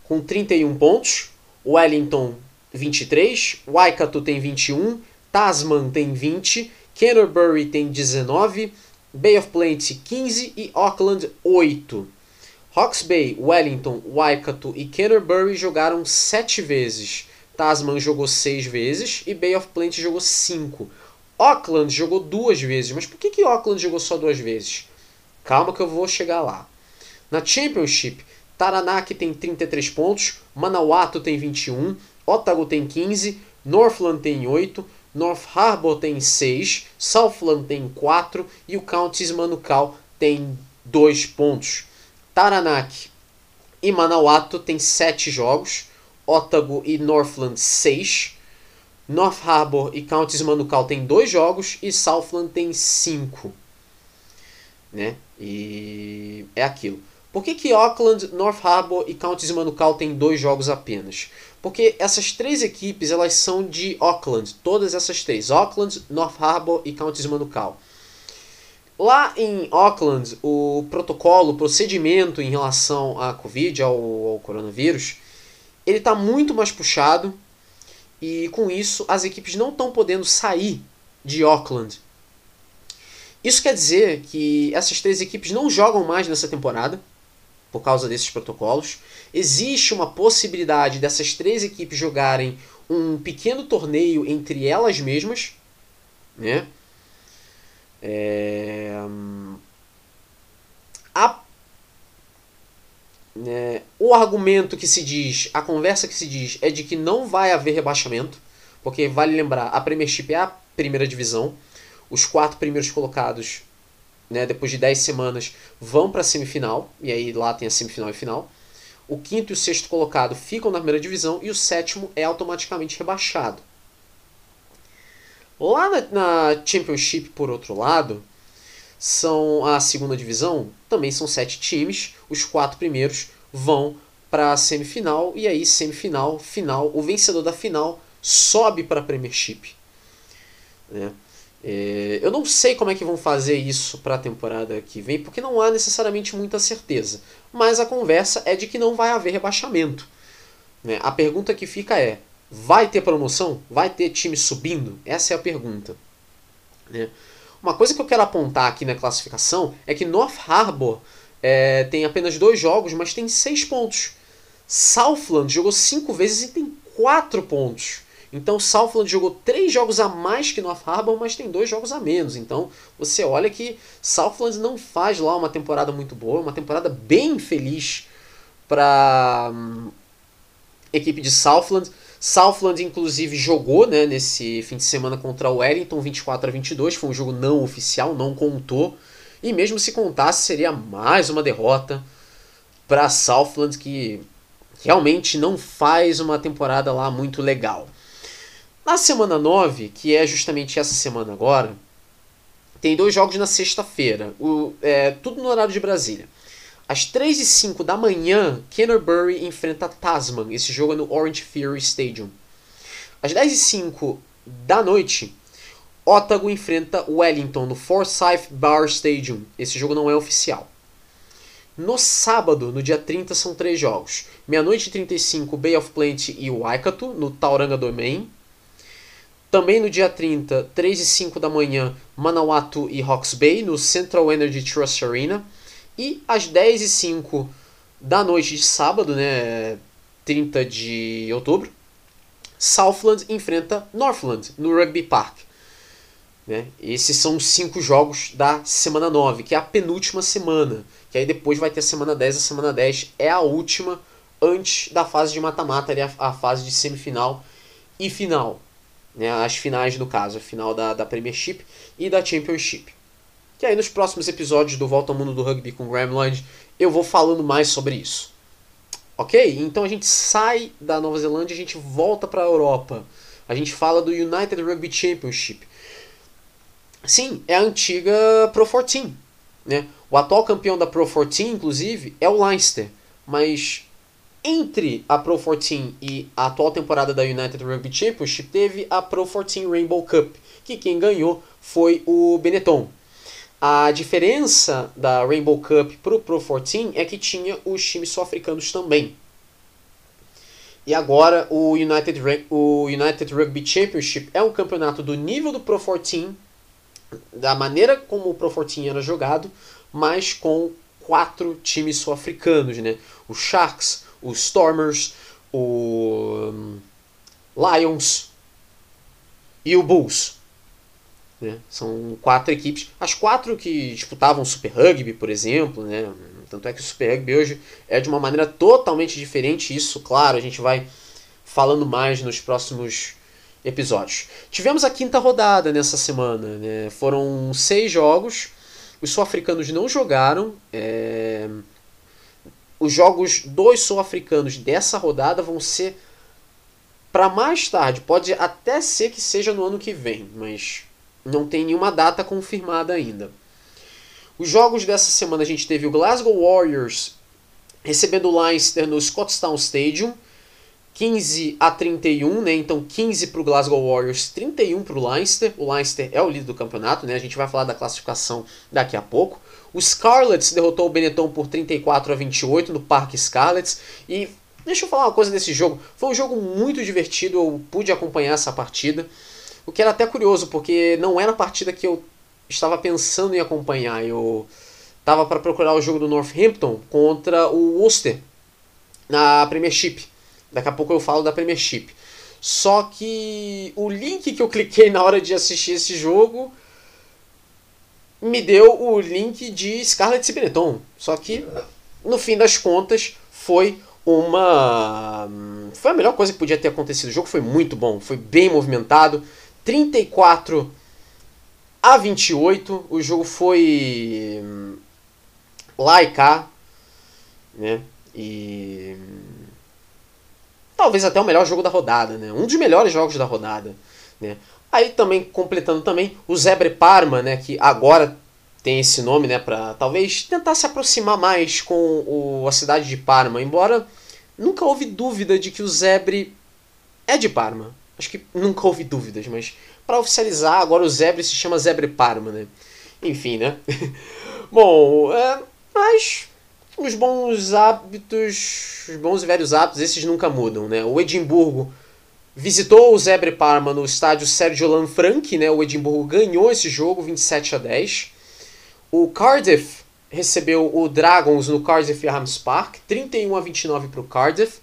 com 31 pontos, Wellington 23, Waikato tem 21, Tasman tem 20, Canterbury tem 19, Bay of Plenty 15 e Auckland 8. Hawks Bay, Wellington, Waikato e Canterbury jogaram sete vezes. Tasman jogou seis vezes e Bay of Plenty jogou cinco. Auckland jogou duas vezes. Mas por que, que Auckland jogou só duas vezes? Calma que eu vou chegar lá. Na Championship, Taranaki tem 33 pontos, Manawatu tem 21, Otago tem 15, Northland tem 8, North Harbour tem 6, Southland tem 4 e o Counties Manukau tem 2 pontos. Taranaki e Manawatu tem 7 jogos, Otago e Northland 6, North Harbour e Counties Manukau tem 2 jogos e Southland tem 5. Né? E é aquilo. Por que, que Auckland, North Harbour e Counties Manukau tem dois jogos apenas? Porque essas três equipes elas são de Auckland, todas essas três, Auckland, North Harbour e Counties Manukau. Lá em Auckland, o protocolo, o procedimento em relação à Covid, ao, ao coronavírus, ele está muito mais puxado e com isso as equipes não estão podendo sair de Auckland. Isso quer dizer que essas três equipes não jogam mais nessa temporada por causa desses protocolos. Existe uma possibilidade dessas três equipes jogarem um pequeno torneio entre elas mesmas, né? É... A... É... O argumento que se diz, a conversa que se diz é de que não vai haver rebaixamento, porque vale lembrar, a Premiership é a primeira divisão, os quatro primeiros colocados, né, depois de 10 semanas, vão para a semifinal, e aí lá tem a semifinal e final. O quinto e o sexto colocado ficam na primeira divisão e o sétimo é automaticamente rebaixado. Lá na, na Championship, por outro lado, são a segunda divisão, também são sete times, os quatro primeiros vão para a semifinal e aí semifinal, final, o vencedor da final sobe para a Premiership. Né? É, eu não sei como é que vão fazer isso para a temporada que vem, porque não há necessariamente muita certeza. Mas a conversa é de que não vai haver rebaixamento. Né? A pergunta que fica é: vai ter promoção? Vai ter time subindo? Essa é a pergunta. Né? Uma coisa que eu quero apontar aqui na classificação é que North Harbor é, tem apenas dois jogos, mas tem seis pontos. Southland jogou cinco vezes e tem quatro pontos. Então Southland jogou três jogos a mais que North Harbor, mas tem dois jogos a menos. Então você olha que Southland não faz lá uma temporada muito boa, uma temporada bem feliz para hum, equipe de Southland. Southland inclusive jogou né, nesse fim de semana contra o Wellington 24 a 22, foi um jogo não oficial, não contou. E mesmo se contasse, seria mais uma derrota para Southland que realmente não faz uma temporada lá muito legal. Na semana 9, que é justamente essa semana agora, tem dois jogos na sexta-feira, é, tudo no horário de Brasília. Às 3 e 5 da manhã, Canterbury enfrenta Tasman. Esse jogo é no Orange Fury Stadium. Às 10 e 5 da noite, Otago enfrenta Wellington no Forsyth Bar Stadium. Esse jogo não é oficial. No sábado, no dia 30, são três jogos. Meia-noite e 35, Bay of Plenty e Waikato, no Tauranga Domain. Também no dia 30, 3 e 5 da manhã, Manawatu e Hawke's Bay, no Central Energy Trust Arena. E às 10 e 5 da noite de sábado, né, 30 de outubro, Southland enfrenta Northland no Rugby Park. Né? Esses são os cinco jogos da semana 9, que é a penúltima semana. Que aí depois vai ter a semana 10. A semana 10 é a última antes da fase de mata-mata, a, a fase de semifinal e final né, as finais no caso, a final da, da Premiership e da Championship. Que aí nos próximos episódios do Volta ao Mundo do Rugby com Graham Lloyd eu vou falando mais sobre isso. Ok? Então a gente sai da Nova Zelândia e a gente volta para a Europa. A gente fala do United Rugby Championship. Sim, é a antiga Pro 14. Né? O atual campeão da Pro 14, inclusive, é o Leinster. Mas entre a Pro 14 e a atual temporada da United Rugby Championship, teve a Pro 14 Rainbow Cup, que quem ganhou foi o Benetton. A diferença da Rainbow Cup para o Pro 14 é que tinha os times sul-africanos também. E agora o United, o United Rugby Championship é um campeonato do nível do Pro 14, da maneira como o Pro 14 era jogado, mas com quatro times sul-africanos, né? O Sharks, os Stormers, o hum, Lions e o Bulls. Né? São quatro equipes. As quatro que disputavam Super Rugby, por exemplo. Né? Tanto é que o Super Rugby hoje é de uma maneira totalmente diferente. Isso, claro, a gente vai falando mais nos próximos episódios. Tivemos a quinta rodada nessa semana. Né? Foram seis jogos. Os sul-africanos não jogaram. É os jogos dos sul-africanos dessa rodada vão ser para mais tarde. Pode até ser que seja no ano que vem, mas não tem nenhuma data confirmada ainda. Os jogos dessa semana a gente teve o Glasgow Warriors recebendo o Leinster no Scottstown Stadium, 15 a 31, né? Então 15 para o Glasgow Warriors, 31 para o Leinster. O Leinster é o líder do campeonato, né? A gente vai falar da classificação daqui a pouco. O Scarlets derrotou o Benetton por 34 a 28 no Parque Scarlets. E deixa eu falar uma coisa desse jogo. Foi um jogo muito divertido, eu pude acompanhar essa partida. O que era até curioso, porque não era a partida que eu estava pensando em acompanhar. Eu estava para procurar o jogo do Northampton contra o Worcester na Premiership. Daqui a pouco eu falo da Premiership. Só que o link que eu cliquei na hora de assistir esse jogo me deu o link de Scarlett Benetton. Só que no fim das contas foi uma foi a melhor coisa que podia ter acontecido. O jogo foi muito bom, foi bem movimentado. 34 a 28, o jogo foi hum, lá e cá, né? E talvez até o melhor jogo da rodada, né? Um dos melhores jogos da rodada, né? Aí também completando também o Zebre Parma, né, que agora tem esse nome, né, para talvez tentar se aproximar mais com o, a cidade de Parma, embora nunca houve dúvida de que o Zebre é de Parma. Acho que nunca houve dúvidas, mas para oficializar, agora o Zebre se chama Zebre Parma, né? Enfim, né? Bom, é, mas os bons hábitos, os bons e velhos hábitos, esses nunca mudam, né? O Edimburgo visitou o Zebre Parma no estádio Sérgio Lanfranchi, né? O Edimburgo ganhou esse jogo 27 a 10. O Cardiff recebeu o Dragons no Cardiff Arms Park, 31 a 29 para o Cardiff.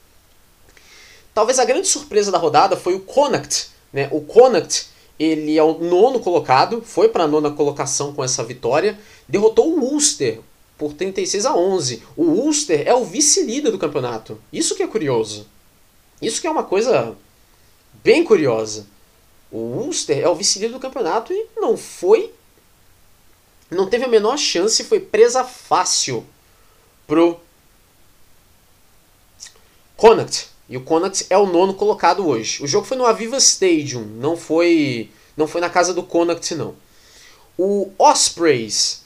Talvez a grande surpresa da rodada foi o Connacht. Né? O Connacht ele é o nono colocado, foi para a nona colocação com essa vitória, derrotou o Ulster por 36 a 11. O Ulster é o vice-líder do campeonato. Isso que é curioso. Isso que é uma coisa bem curiosa. O Ulster é o vice-líder do campeonato e não foi não teve a menor chance, foi presa fácil pro Connacht. E o Connacht é o nono colocado hoje. O jogo foi no Aviva Stadium, não foi não foi na casa do Connacht não. O Ospreys,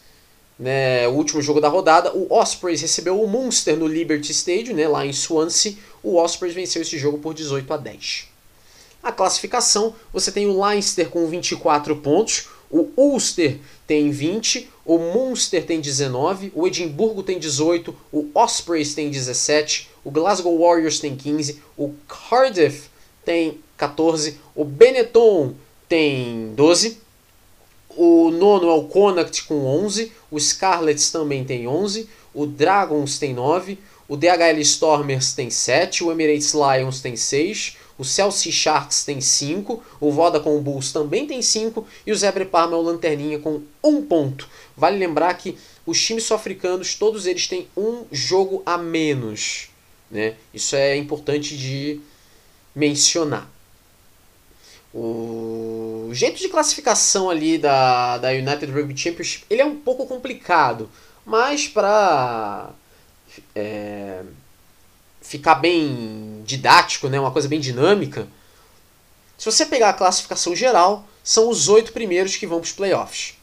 né, o último jogo da rodada, o Ospreys recebeu o Munster no Liberty Stadium, né, lá em Swansea. O Ospreys venceu esse jogo por 18 a 10. A classificação, você tem o Leinster com 24 pontos, o Ulster tem 20, o Munster tem 19, o Edimburgo tem 18, o Ospreys tem 17, o Glasgow Warriors tem 15, o Cardiff tem 14, o Benetton tem 12, o nono é o Connacht com 11, o Scarlets também tem 11, o Dragons tem 9, o DHL Stormers tem 7, o Emirates Lions tem 6, o Chelsea Sharks tem 5, o Vodacom Bulls também tem 5 e o Zebre Parma é o Lanterninha com 1 um ponto. Vale lembrar que os times sul-africanos, todos eles têm um jogo a menos. Né? Isso é importante de mencionar. O jeito de classificação ali da, da United Rugby Championship ele é um pouco complicado, mas para é, ficar bem didático, né, uma coisa bem dinâmica, se você pegar a classificação geral, são os oito primeiros que vão para os playoffs.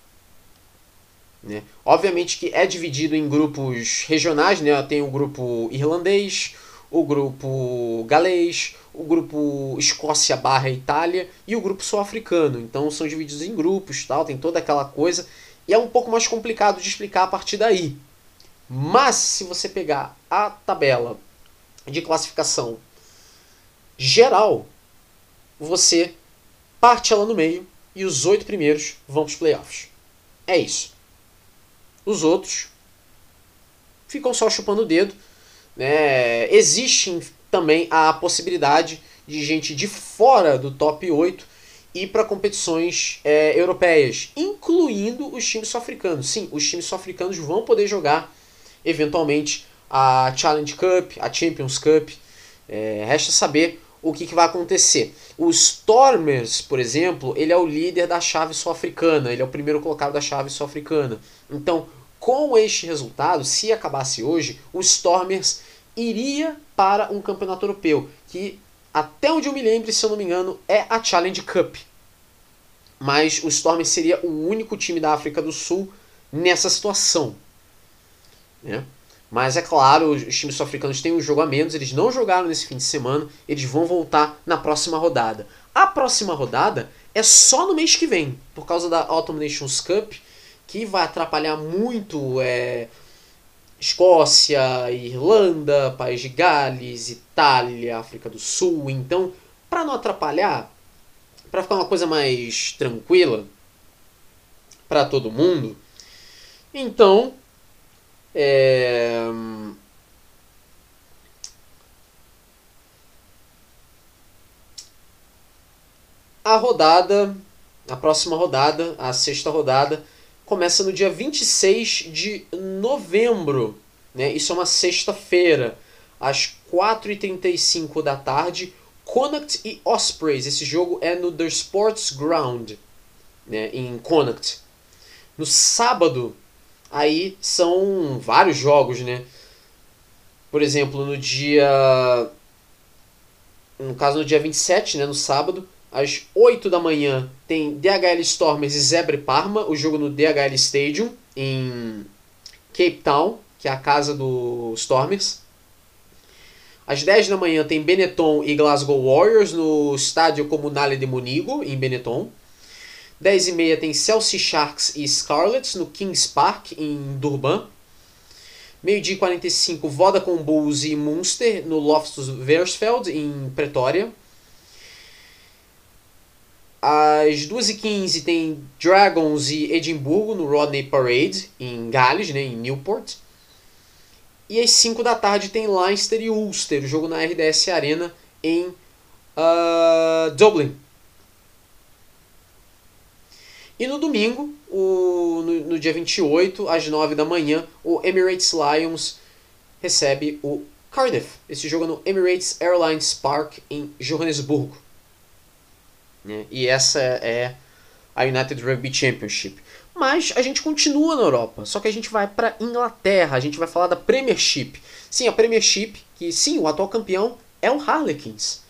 Né? Obviamente que é dividido em grupos regionais, né? tem o grupo irlandês, o grupo galês, o grupo Escócia barra Itália e o grupo sul-africano. Então são divididos em grupos, tal, tem toda aquela coisa. E é um pouco mais complicado de explicar a partir daí. Mas se você pegar a tabela de classificação geral, você parte ela no meio e os oito primeiros vão para os playoffs. É isso. Os outros ficam só chupando o dedo. Né? Existe também a possibilidade de gente de fora do top 8 ir para competições é, europeias, incluindo os times sul-africanos. Sim, os times sul-africanos vão poder jogar eventualmente a Challenge Cup, a Champions Cup. É, resta saber o que, que, vai acontecer. O Stormers, por exemplo, ele é o líder da chave sul-africana, ele é o primeiro colocado da chave sul-africana. Então, com este resultado, se acabasse hoje, o Stormers iria para um campeonato europeu, que até onde eu me lembro, se eu não me engano, é a Challenge Cup. Mas o Stormers seria o único time da África do Sul nessa situação. Né? Mas é claro, os times sul-africanos têm um jogo a menos, eles não jogaram nesse fim de semana, eles vão voltar na próxima rodada. A próxima rodada é só no mês que vem, por causa da Autumn Nations Cup, que vai atrapalhar muito é, Escócia, Irlanda, País de Gales, Itália, África do Sul. Então, para não atrapalhar, para ficar uma coisa mais tranquila, para todo mundo. Então, é... a rodada, a próxima rodada, a sexta rodada, começa no dia 26 de novembro. Né? Isso é uma sexta-feira, às 4h35 da tarde. Connacht e Ospreys. Esse jogo é no The Sports Ground, né? em Connacht. No sábado, aí são vários jogos, né? Por exemplo, no dia. No caso, no dia 27, né, no sábado, às 8 da manhã, tem DHL Stormers e Zebre Parma, o jogo no DHL Stadium, em Cape Town, que é a casa do Stormers. Às 10 da manhã tem Benetton e Glasgow Warriors no Estádio Comunale de Munigo, em Benetton. 10 e meia tem Chelsea Sharks e Scarlets no Kings Park, em Durban. Meio-dia e 45, Vodacom Bulls e Munster no Loftus Versfeld, em Pretória. Às 2h15 tem Dragons e Edimburgo no Rodney Parade, em Gales, né, em Newport. E às 5 da tarde tem Leicester e Ulster, o jogo na RDS Arena em uh, Dublin, e no domingo, o, no, no dia 28, às 9 da manhã, o Emirates Lions recebe o Cardiff. Esse jogo é no Emirates Airlines Park em Johannesburgo. Né? E essa é a United Rugby Championship. Mas a gente continua na Europa, só que a gente vai para Inglaterra, a gente vai falar da Premiership. Sim, a Premiership, que sim, o atual campeão é o Harlequins.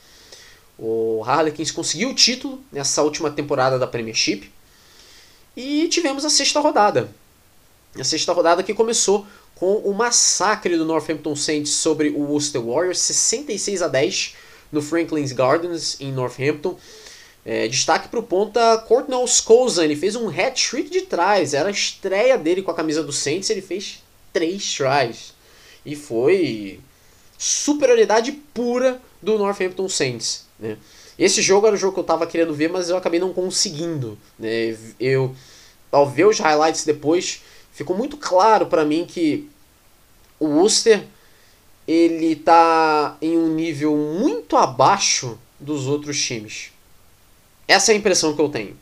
O Harlequins conseguiu o título nessa última temporada da Premiership. E tivemos a sexta rodada. A sexta rodada que começou com o massacre do Northampton Saints sobre o Worcester Warriors, 66 a 10 no Franklin's Gardens em Northampton. É, destaque para o ponta Courtnall Scozen, ele fez um hat-trick de trás, era a estreia dele com a camisa do Saints, ele fez três tries. E foi superioridade pura do Northampton Saints. Né? Esse jogo era o jogo que eu estava querendo ver, mas eu acabei não conseguindo. Né? Eu, ao ver os highlights depois, ficou muito claro para mim que o Worcester ele tá em um nível muito abaixo dos outros times. Essa é a impressão que eu tenho.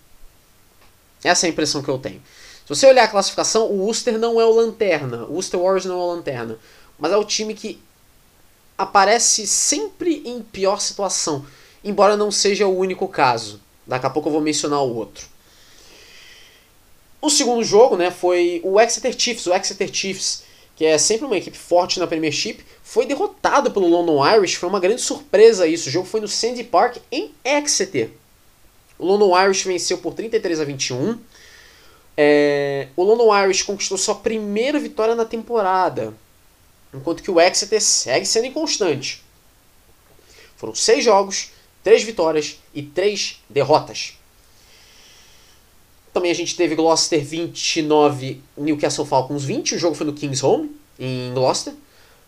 Essa é a impressão que eu tenho. Se você olhar a classificação, o Worcester não é o lanterna. O Worcester Warriors não é o lanterna. Mas é o time que aparece sempre em pior situação embora não seja o único caso. Daqui a pouco eu vou mencionar o outro. O segundo jogo né, foi o Exeter Chiefs. O Exeter Chiefs, que é sempre uma equipe forte na Premiership, foi derrotado pelo London Irish. Foi uma grande surpresa isso. O jogo foi no Sandy Park, em Exeter. O London Irish venceu por 33 a 21. É, o London Irish conquistou sua primeira vitória na temporada, enquanto que o Exeter segue sendo inconstante. Foram seis jogos, três vitórias e três derrotas. Também a gente teve Gloucester 29, Newcastle Falcons 20. O jogo foi no Kings Home, em Gloucester.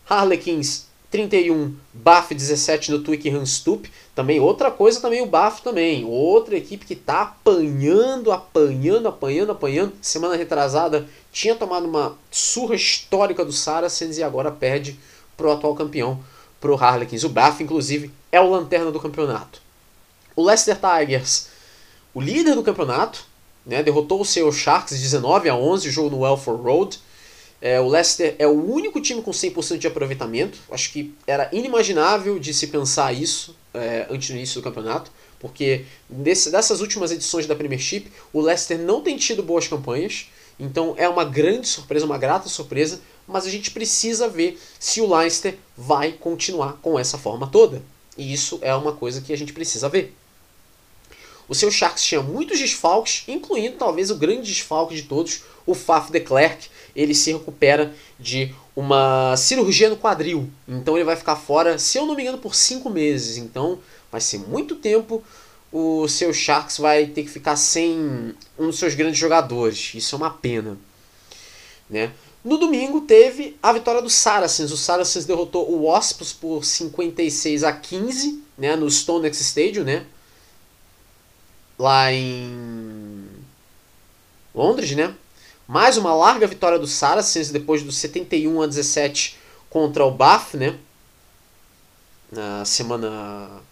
Harlequins 31, Bath 17 no Twickenham Stoop. Também outra coisa, também o Bath também. Outra equipe que está apanhando, apanhando, apanhando, apanhando. Semana retrasada tinha tomado uma surra histórica do Saracens e agora perde pro atual campeão, pro Harlequins. O Bath, inclusive, é o lanterna do campeonato. O Leicester Tigers, o líder do campeonato, né, derrotou o seu Sharks 19 a 11, jogo no Welford Road. É, o Leicester é o único time com 100% de aproveitamento. Acho que era inimaginável de se pensar isso é, antes do início do campeonato, porque desse, dessas últimas edições da Premiership, o Leicester não tem tido boas campanhas. Então é uma grande surpresa, uma grata surpresa, mas a gente precisa ver se o Leicester vai continuar com essa forma toda. E isso é uma coisa que a gente precisa ver. O seu Sharks tinha muitos desfalques, incluindo talvez o grande desfalque de todos, o Faf de Klerk. Ele se recupera de uma cirurgia no quadril. Então ele vai ficar fora, se eu não me engano, por 5 meses. Então vai ser muito tempo. O seu Sharks vai ter que ficar sem um dos seus grandes jogadores. Isso é uma pena. Né? No domingo teve a vitória do Saracens. O Saracens derrotou o Wasps por 56 a 15, né, no Stonex Stadium, né? Lá em Londres, né? Mais uma larga vitória do Saracens depois do 71 a 17 contra o Bath, né? Na semana,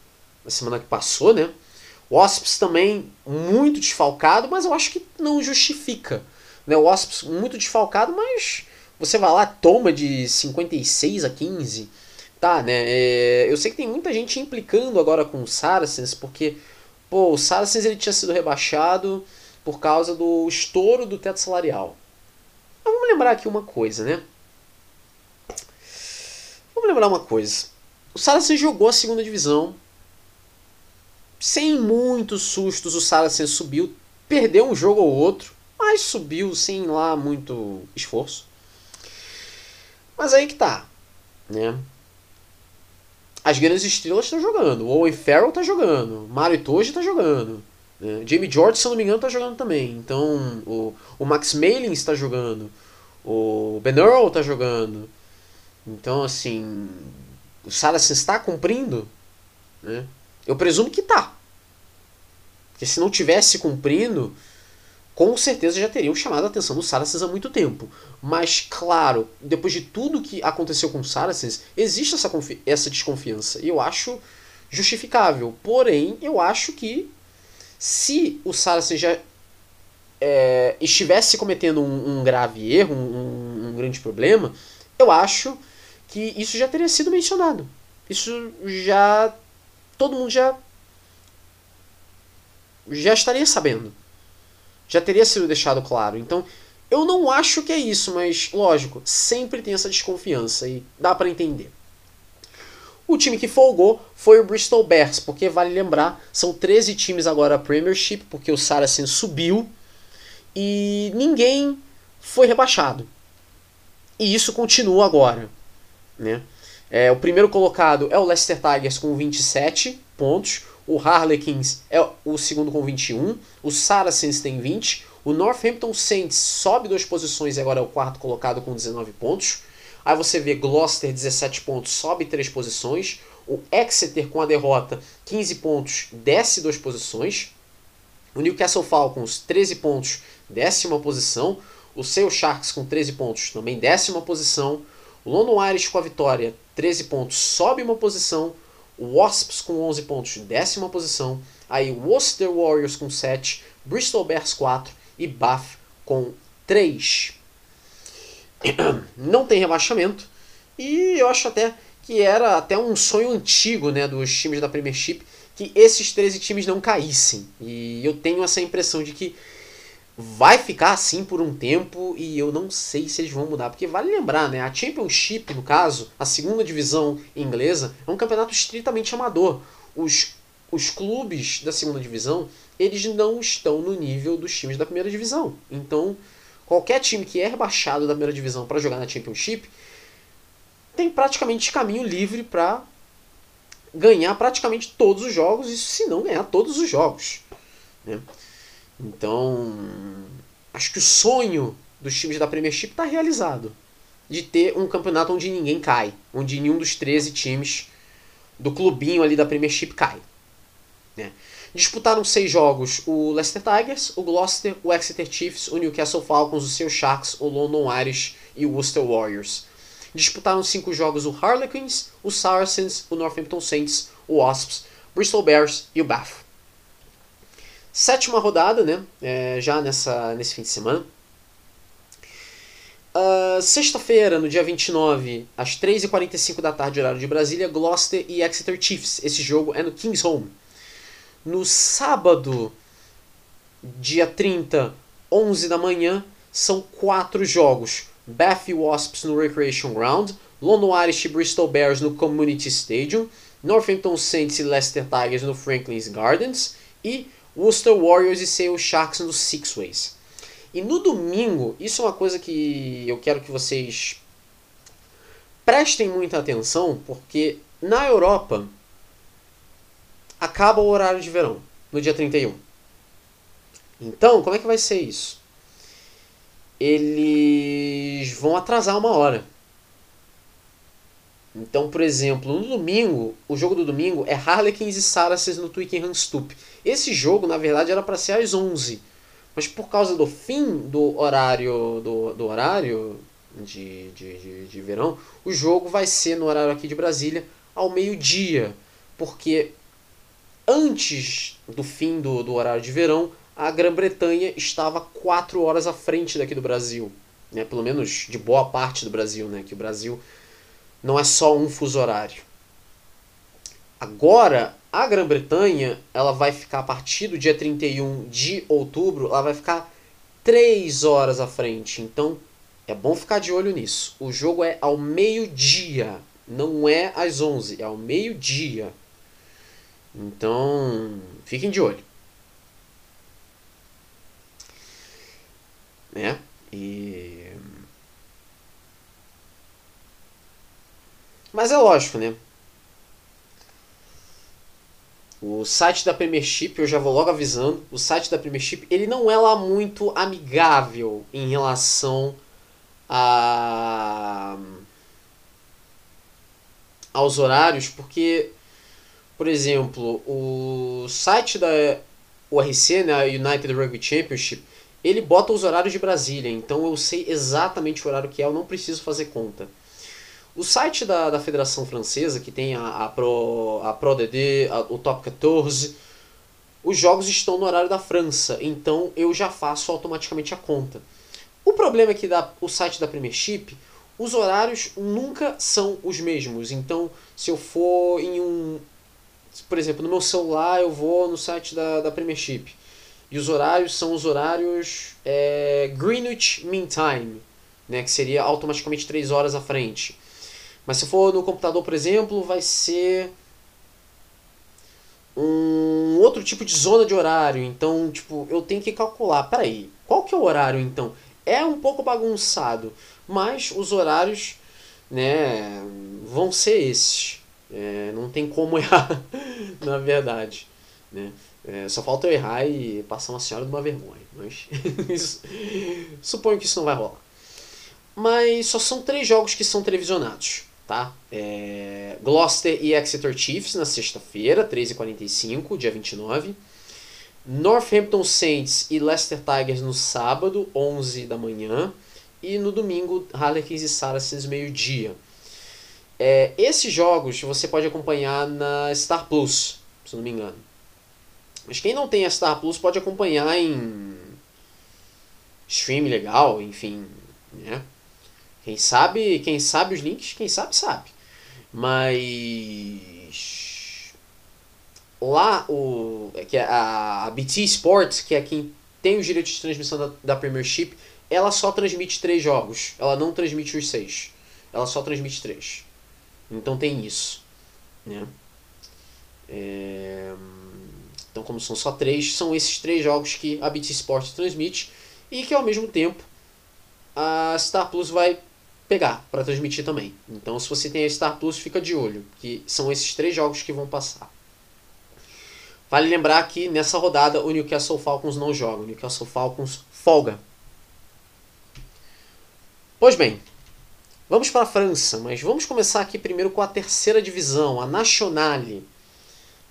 na semana que passou, né? O Wasps também muito desfalcado, mas eu acho que não justifica. Né? O Wasps muito desfalcado, mas você vai lá, toma de 56 a 15. Tá, né? É, eu sei que tem muita gente implicando agora com o Saracens, porque pô, o Saracens ele tinha sido rebaixado por causa do estouro do teto salarial. Mas vamos lembrar aqui uma coisa, né? Vamos lembrar uma coisa. O Saracens jogou a segunda divisão. Sem muitos sustos, o Saracens subiu. Perdeu um jogo ou outro, mas subiu sem lá muito esforço. Mas aí que tá, né? As grandes estrelas estão jogando. O Owen Farrell tá jogando. Mario Itoje tá jogando. Né? Jamie George, se eu não me engano, tá jogando também. Então, o, o Max Malin está jogando. O Ben Earl tá jogando. Então, assim, o Saracens está cumprindo? Né? Eu presumo que tá. Porque se não tivesse cumprindo, com certeza já teriam chamado a atenção do Saracens há muito tempo. Mas, claro, depois de tudo que aconteceu com o Saracens, existe essa, essa desconfiança. E eu acho justificável. Porém, eu acho que se o Saracens já é, estivesse cometendo um, um grave erro, um, um, grande problema, eu acho que isso já teria sido mencionado. Isso já. Todo mundo já. Já estaria sabendo. Já teria sido deixado claro. Então, eu não acho que é isso, mas lógico, sempre tem essa desconfiança e dá para entender. O time que folgou foi o Bristol Bears, porque vale lembrar, são 13 times agora a Premiership, porque o Saracens subiu e ninguém foi rebaixado. E isso continua agora. Né? É, o primeiro colocado é o Leicester Tigers com 27 pontos, o Harlequins é o segundo com 21, o Saracens tem 20, o Northampton Saints sobe duas posições e agora é o quarto colocado com 19 pontos. Aí você vê Gloucester 17 pontos, sobe 3 posições. O Exeter com a derrota 15 pontos, desce 2 posições. O Newcastle Falcons 13 pontos, décima posição. O Sale Sharks com 13 pontos, também décima posição. O London Irish com a vitória, 13 pontos, sobe uma posição. O Wasps com 11 pontos, décima posição. Aí o Worcester Warriors com 7, Bristol Bears 4 e Bath com 3. não tem rebaixamento. E eu acho até que era até um sonho antigo né, dos times da Premiership que esses 13 times não caíssem. E eu tenho essa impressão de que vai ficar assim por um tempo e eu não sei se eles vão mudar. Porque vale lembrar, né? A Championship, no caso, a segunda divisão inglesa, é um campeonato estritamente amador. Os, os clubes da segunda divisão, eles não estão no nível dos times da primeira divisão. Então, Qualquer time que é rebaixado da primeira divisão para jogar na Championship tem praticamente caminho livre para ganhar praticamente todos os jogos, isso se não ganhar todos os jogos. Né? Então, acho que o sonho dos times da Premiership está realizado. De ter um campeonato onde ninguém cai. Onde nenhum dos 13 times do clubinho ali da Premiership cai. Né? Disputaram seis jogos o Leicester Tigers, o Gloucester, o Exeter Chiefs, o Newcastle Falcons, o Seu Sharks, o London Irish e o Worcester Warriors. Disputaram cinco jogos o Harlequins, o Saracens, o Northampton Saints, o Wasps, Bristol Bears e o Bath. Sétima rodada, né? É, já nessa, nesse fim de semana. Uh, Sexta-feira, no dia 29, às 3h45 da tarde, horário de Brasília, Gloucester e Exeter Chiefs. Esse jogo é no King's Home. No sábado, dia 30, 11 da manhã, são quatro jogos. Bath Wasps no Recreation Ground, London Irish e Bristol Bears no Community Stadium, Northampton Saints e Leicester Tigers no Franklin's Gardens e Worcester Warriors e Sale Sharks no Six Ways. E no domingo, isso é uma coisa que eu quero que vocês prestem muita atenção, porque na Europa acaba o horário de verão, no dia 31. Então, como é que vai ser isso? Eles vão atrasar uma hora. Então, por exemplo, no domingo, o jogo do domingo é Harlequins e Saracens no Twickenham Stoop. Esse jogo, na verdade, era para ser às 11, Mas por causa do fim do horário do, do horário de, de, de, de verão, o jogo vai ser no horário aqui de Brasília ao meio-dia. Porque antes do fim do, do horário de verão, a Grã-Bretanha estava quatro horas à frente daqui do Brasil. Né? Pelo menos de boa parte do Brasil, né? que o Brasil não é só um fuso horário. Agora, a Grã-Bretanha, ela vai ficar a partir do dia 31 de outubro, ela vai ficar 3 horas à frente. Então, é bom ficar de olho nisso. O jogo é ao meio-dia, não é às 11, é ao meio-dia. Então, fiquem de olho. Né? E Mas é lógico, né? O site da Premiership, eu já vou logo avisando, o site da Premiership, ele não é lá muito amigável em relação a aos horários, porque por exemplo, o site da URC, né, United Rugby Championship, ele bota os horários de Brasília, então eu sei exatamente o horário que é, eu não preciso fazer conta. O site da, da Federação Francesa, que tem a, a Pro, a Pro DD, a, o Top 14, os jogos estão no horário da França, então eu já faço automaticamente a conta. O problema é que da, o site da Premiership, os horários nunca são os mesmos. Então, se eu for em um. Por exemplo, no meu celular, eu vou no site da, da Premiership. E os horários são os horários é, Greenwich Mean Time, né, que seria automaticamente 3 horas à frente. Mas se for no computador, por exemplo, vai ser um outro tipo de zona de horário. Então, tipo, eu tenho que calcular. Peraí, qual que é o horário então? É um pouco bagunçado, mas os horários, né, vão ser esses. É, não tem como errar, na verdade. Né? É, só falta eu errar e passar uma senhora de uma vergonha. Mas isso, suponho que isso não vai rolar. Mas só são três jogos que são televisionados tá? É, Gloucester e Exeter Chiefs na sexta-feira, 13h45, dia 29. Northampton Saints e Leicester Tigers no sábado, 11 da manhã. E no domingo, Harlequins e Saracens, meio-dia. É, esses jogos você pode acompanhar na Star Plus, se não me engano. Mas quem não tem a Star Plus pode acompanhar em stream legal, enfim, né? Quem sabe, quem sabe os links, quem sabe sabe. Mas lá o que é a, a BT Sports, que é quem tem os direitos de transmissão da, da Premiership, ela só transmite três jogos. Ela não transmite os seis. Ela só transmite três. Então tem isso, né? É... Então como são só três, são esses três jogos que a BT Sports transmite e que ao mesmo tempo a Star Plus vai pegar para transmitir também. Então, se você tem a Star Plus, fica de olho, que são esses três jogos que vão passar. Vale lembrar que nessa rodada o Newcastle Falcons não joga, o Newcastle Falcons folga. Pois bem, vamos para a França, mas vamos começar aqui primeiro com a terceira divisão, a Nationale.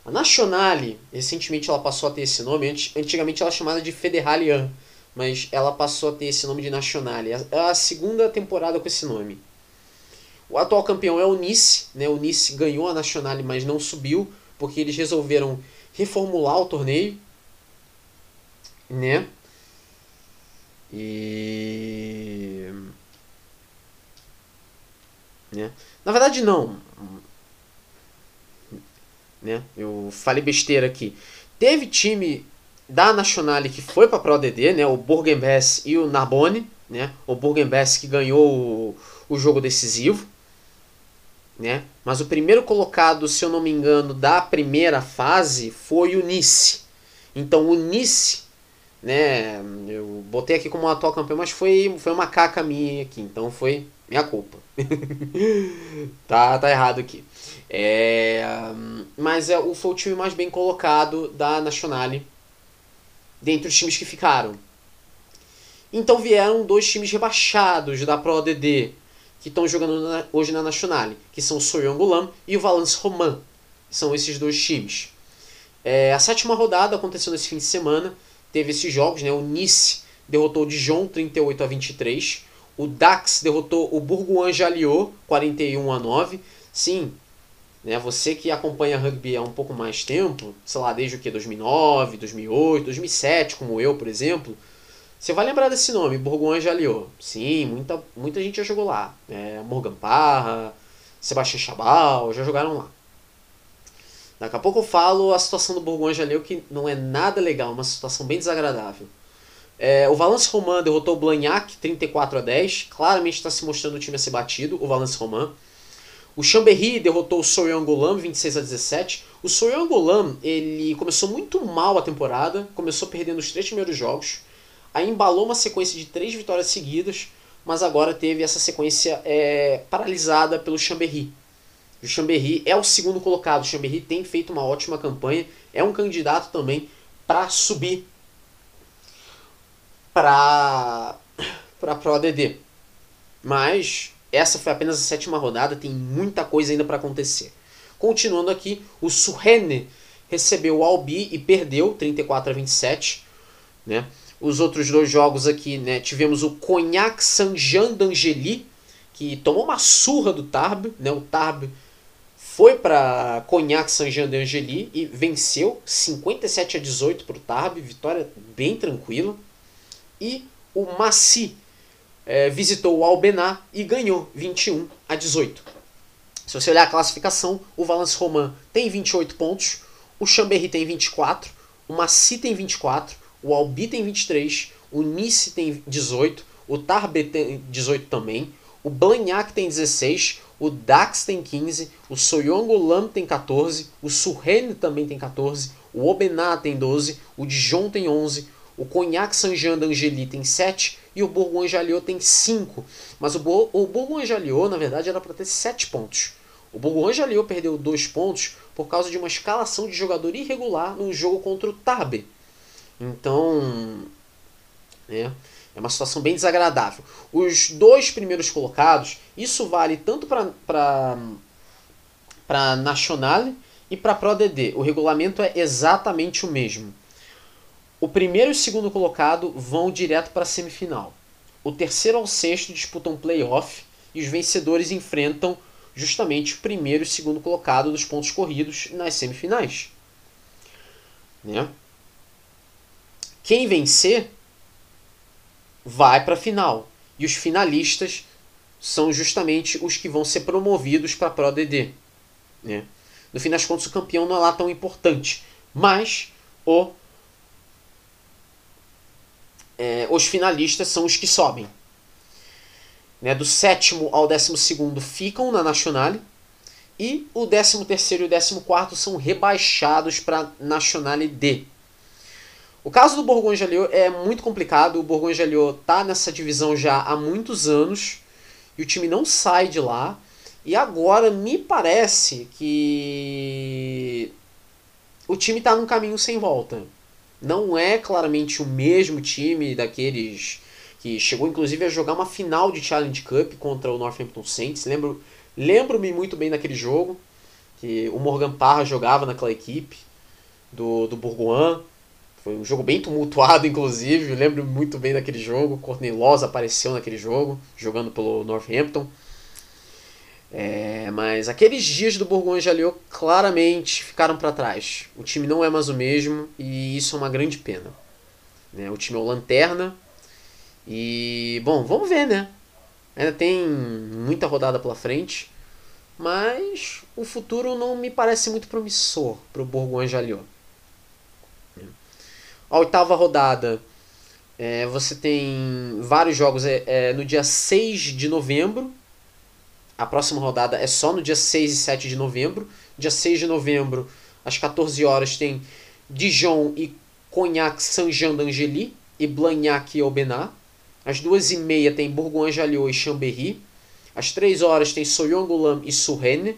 A Nationale, recentemente ela passou a ter esse nome, antigamente ela era chamada de Fédérale 1 mas ela passou a ter esse nome de Nationale. É a segunda temporada com esse nome. O atual campeão é o Nice, né? O Nice ganhou a Nationale, mas não subiu, porque eles resolveram reformular o torneio, né? E né? Na verdade não. Né? Eu falei besteira aqui. Teve time da Nationale que foi para a Pro DD, né, o Burgenbess e o Narbonne, né, o Burgenbess que ganhou o, o jogo decisivo, né, mas o primeiro colocado, se eu não me engano, da primeira fase foi o Nice. Então o Nice, né, eu botei aqui como atual campeão, mas foi, foi uma caca minha aqui, então foi minha culpa. tá, tá errado aqui. É, mas é, foi o time mais bem colocado da Nationale dentre os times que ficaram. Então vieram dois times rebaixados da Pro ADD, que estão jogando na, hoje na Nationale, que são o Soyongulam e o Valence Roman. São esses dois times. É, a sétima rodada aconteceu nesse fim de semana. teve esses jogos, né? O Nice derrotou o Dijon 38 a 23. O Dax derrotou o Bourgoin-Jalliot 41 a 9. Sim, né? Você que acompanha rugby há um pouco mais tempo, sei lá, desde o que 2009, 2008, 2007, como eu, por exemplo, você vai lembrar desse nome, Bourgoin-Jalliot. Sim, muita, muita gente já jogou lá. É, Morgan Parra, Sebastião Chabal, já jogaram lá. Daqui a pouco eu falo a situação do Bourgoin-Jalliot, que não é nada legal, uma situação bem desagradável. É, o Valence Romain derrotou o Blagnac 34 a 10. Claramente está se mostrando o time a ser batido, o Valence Romain. O Chambéry derrotou o Soyan Golam 26 a 17. O Soyan Golam ele começou muito mal a temporada, começou perdendo os três primeiros jogos, aí embalou uma sequência de três vitórias seguidas, mas agora teve essa sequência é, paralisada pelo Chambéry. O Chambéry é o segundo colocado. O Chambéry tem feito uma ótima campanha, é um candidato também para subir para para Pro ADD. Mas essa foi apenas a sétima rodada, tem muita coisa ainda para acontecer. Continuando aqui, o Surrene recebeu o Albi e perdeu 34 a 27, né? Os outros dois jogos aqui, né, tivemos o Cognac Saint-Jean d'Angely, que tomou uma surra do Tarbes, né? O Tarbes foi para Cognac Saint-Jean d'Angely e venceu 57 a 18 para o Tarbes, vitória bem tranquila. E o Massy é, visitou o Albenar e ganhou 21 a 18. Se você olhar a classificação, o Valence Romain tem 28 pontos, o Chambéry tem 24, o Massy tem 24, o Albi tem 23, o Nice tem 18, o Tarbes tem 18 também, o Blagnac tem 16, o Dax tem 15, o Soyongo Lam tem 14, o Surrene também tem 14, o Obená tem 12, o Dijon tem 11, o Cognac Saint-Jean d'Angely tem 7 e o Bourgogne-Jalliot tem 5. Mas o, Bo o Bourgogne-Jalliot, na verdade, era para ter 7 pontos. O Bourgogne-Jalliot perdeu 2 pontos por causa de uma escalação de jogador irregular no jogo contra o Tarbes. Então, é, é uma situação bem desagradável. Os dois primeiros colocados, isso vale tanto para Nacional e para Pro DD. O regulamento é exatamente o mesmo. O primeiro e o segundo colocado vão direto para a semifinal. O terceiro ao sexto disputam playoff e os vencedores enfrentam justamente o primeiro e o segundo colocado dos pontos corridos nas semifinais. Né? Quem vencer vai para a final. E os finalistas são justamente os que vão ser promovidos para a Pro DD. Né? No fim das contas, o campeão não é lá tão importante. Mas o é, os finalistas são os que sobem. Né, do sétimo ao décimo segundo ficam na Nationale e o décimo terceiro e o décimo quarto são rebaixados para Nationale D. O caso do Bourgogne-Jalliot é muito complicado. O Bourgogne-Jalliot está nessa divisão já há muitos anos e o time não sai de lá. E agora me parece que o time está num caminho sem volta. Não é claramente o mesmo time daqueles que chegou inclusive a jogar uma final de Challenge Cup contra o Northampton Saints. Lembro, lembro-me muito bem daquele jogo que o Morgan Parra jogava naquela equipe do, do Bourgoin. Foi um jogo bem tumultuado, inclusive. lembro muito bem daquele jogo. Courtney Laws apareceu naquele jogo, jogando pelo Northampton. É, mas aqueles dias do Bourgogne Jalliot claramente ficaram para trás. O time não é mais o mesmo e isso é uma grande pena. Né? O time é o lanterna e bom, vamos ver, né? Ainda tem muita rodada pela frente, mas o futuro não me parece muito promissor para o Bourgogne Jalliot. A oitava rodada, é, você tem vários jogos é, é, no dia 6 de novembro, a próxima rodada é só no dia 6 e 7 de novembro. Dia 6 de novembro, às 14 horas, tem Dijon e Cognac Saint-Jean d'Angely e Blagnac e Aubenas. Às 2h30 tem Bourgogne-Jalliot e Chambéry. Às 3 horas tem Soyongolam e Surrene.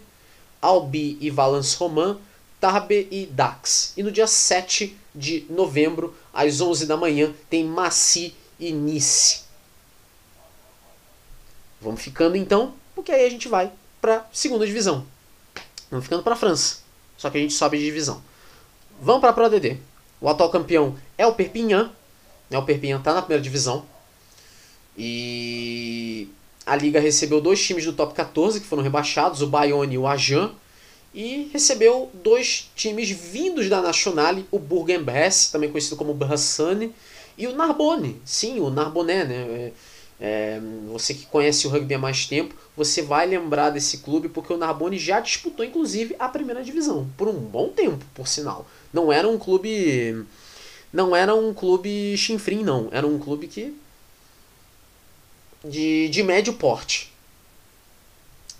Albi e Valence Romain. Tarbes e Dax. E no dia 7 de novembro, às 11 da manhã, tem Massy e Nice. Vamos ficando então porque aí a gente vai para segunda divisão. Vamos ficando para a França, só que a gente sobe de divisão. Vamos para a Pro ADD. O atual campeão é o Perpignan. Né? O Perpignan está na primeira divisão. E a liga recebeu dois times do top 14 que foram rebaixados, o Bayonne e o Ajan. E recebeu dois times vindos da Nationale, o Bourg-en-Bresse, também conhecido como Brassane, e o Narbonne. Sim, o Narbonne, né? É, é, você que conhece o rugby há mais tempo, você vai lembrar desse clube porque o Narbonne já disputou inclusive a primeira divisão por um bom tempo, por sinal. Não era um clube não era um clube chinfrim não, era um clube que de, de médio porte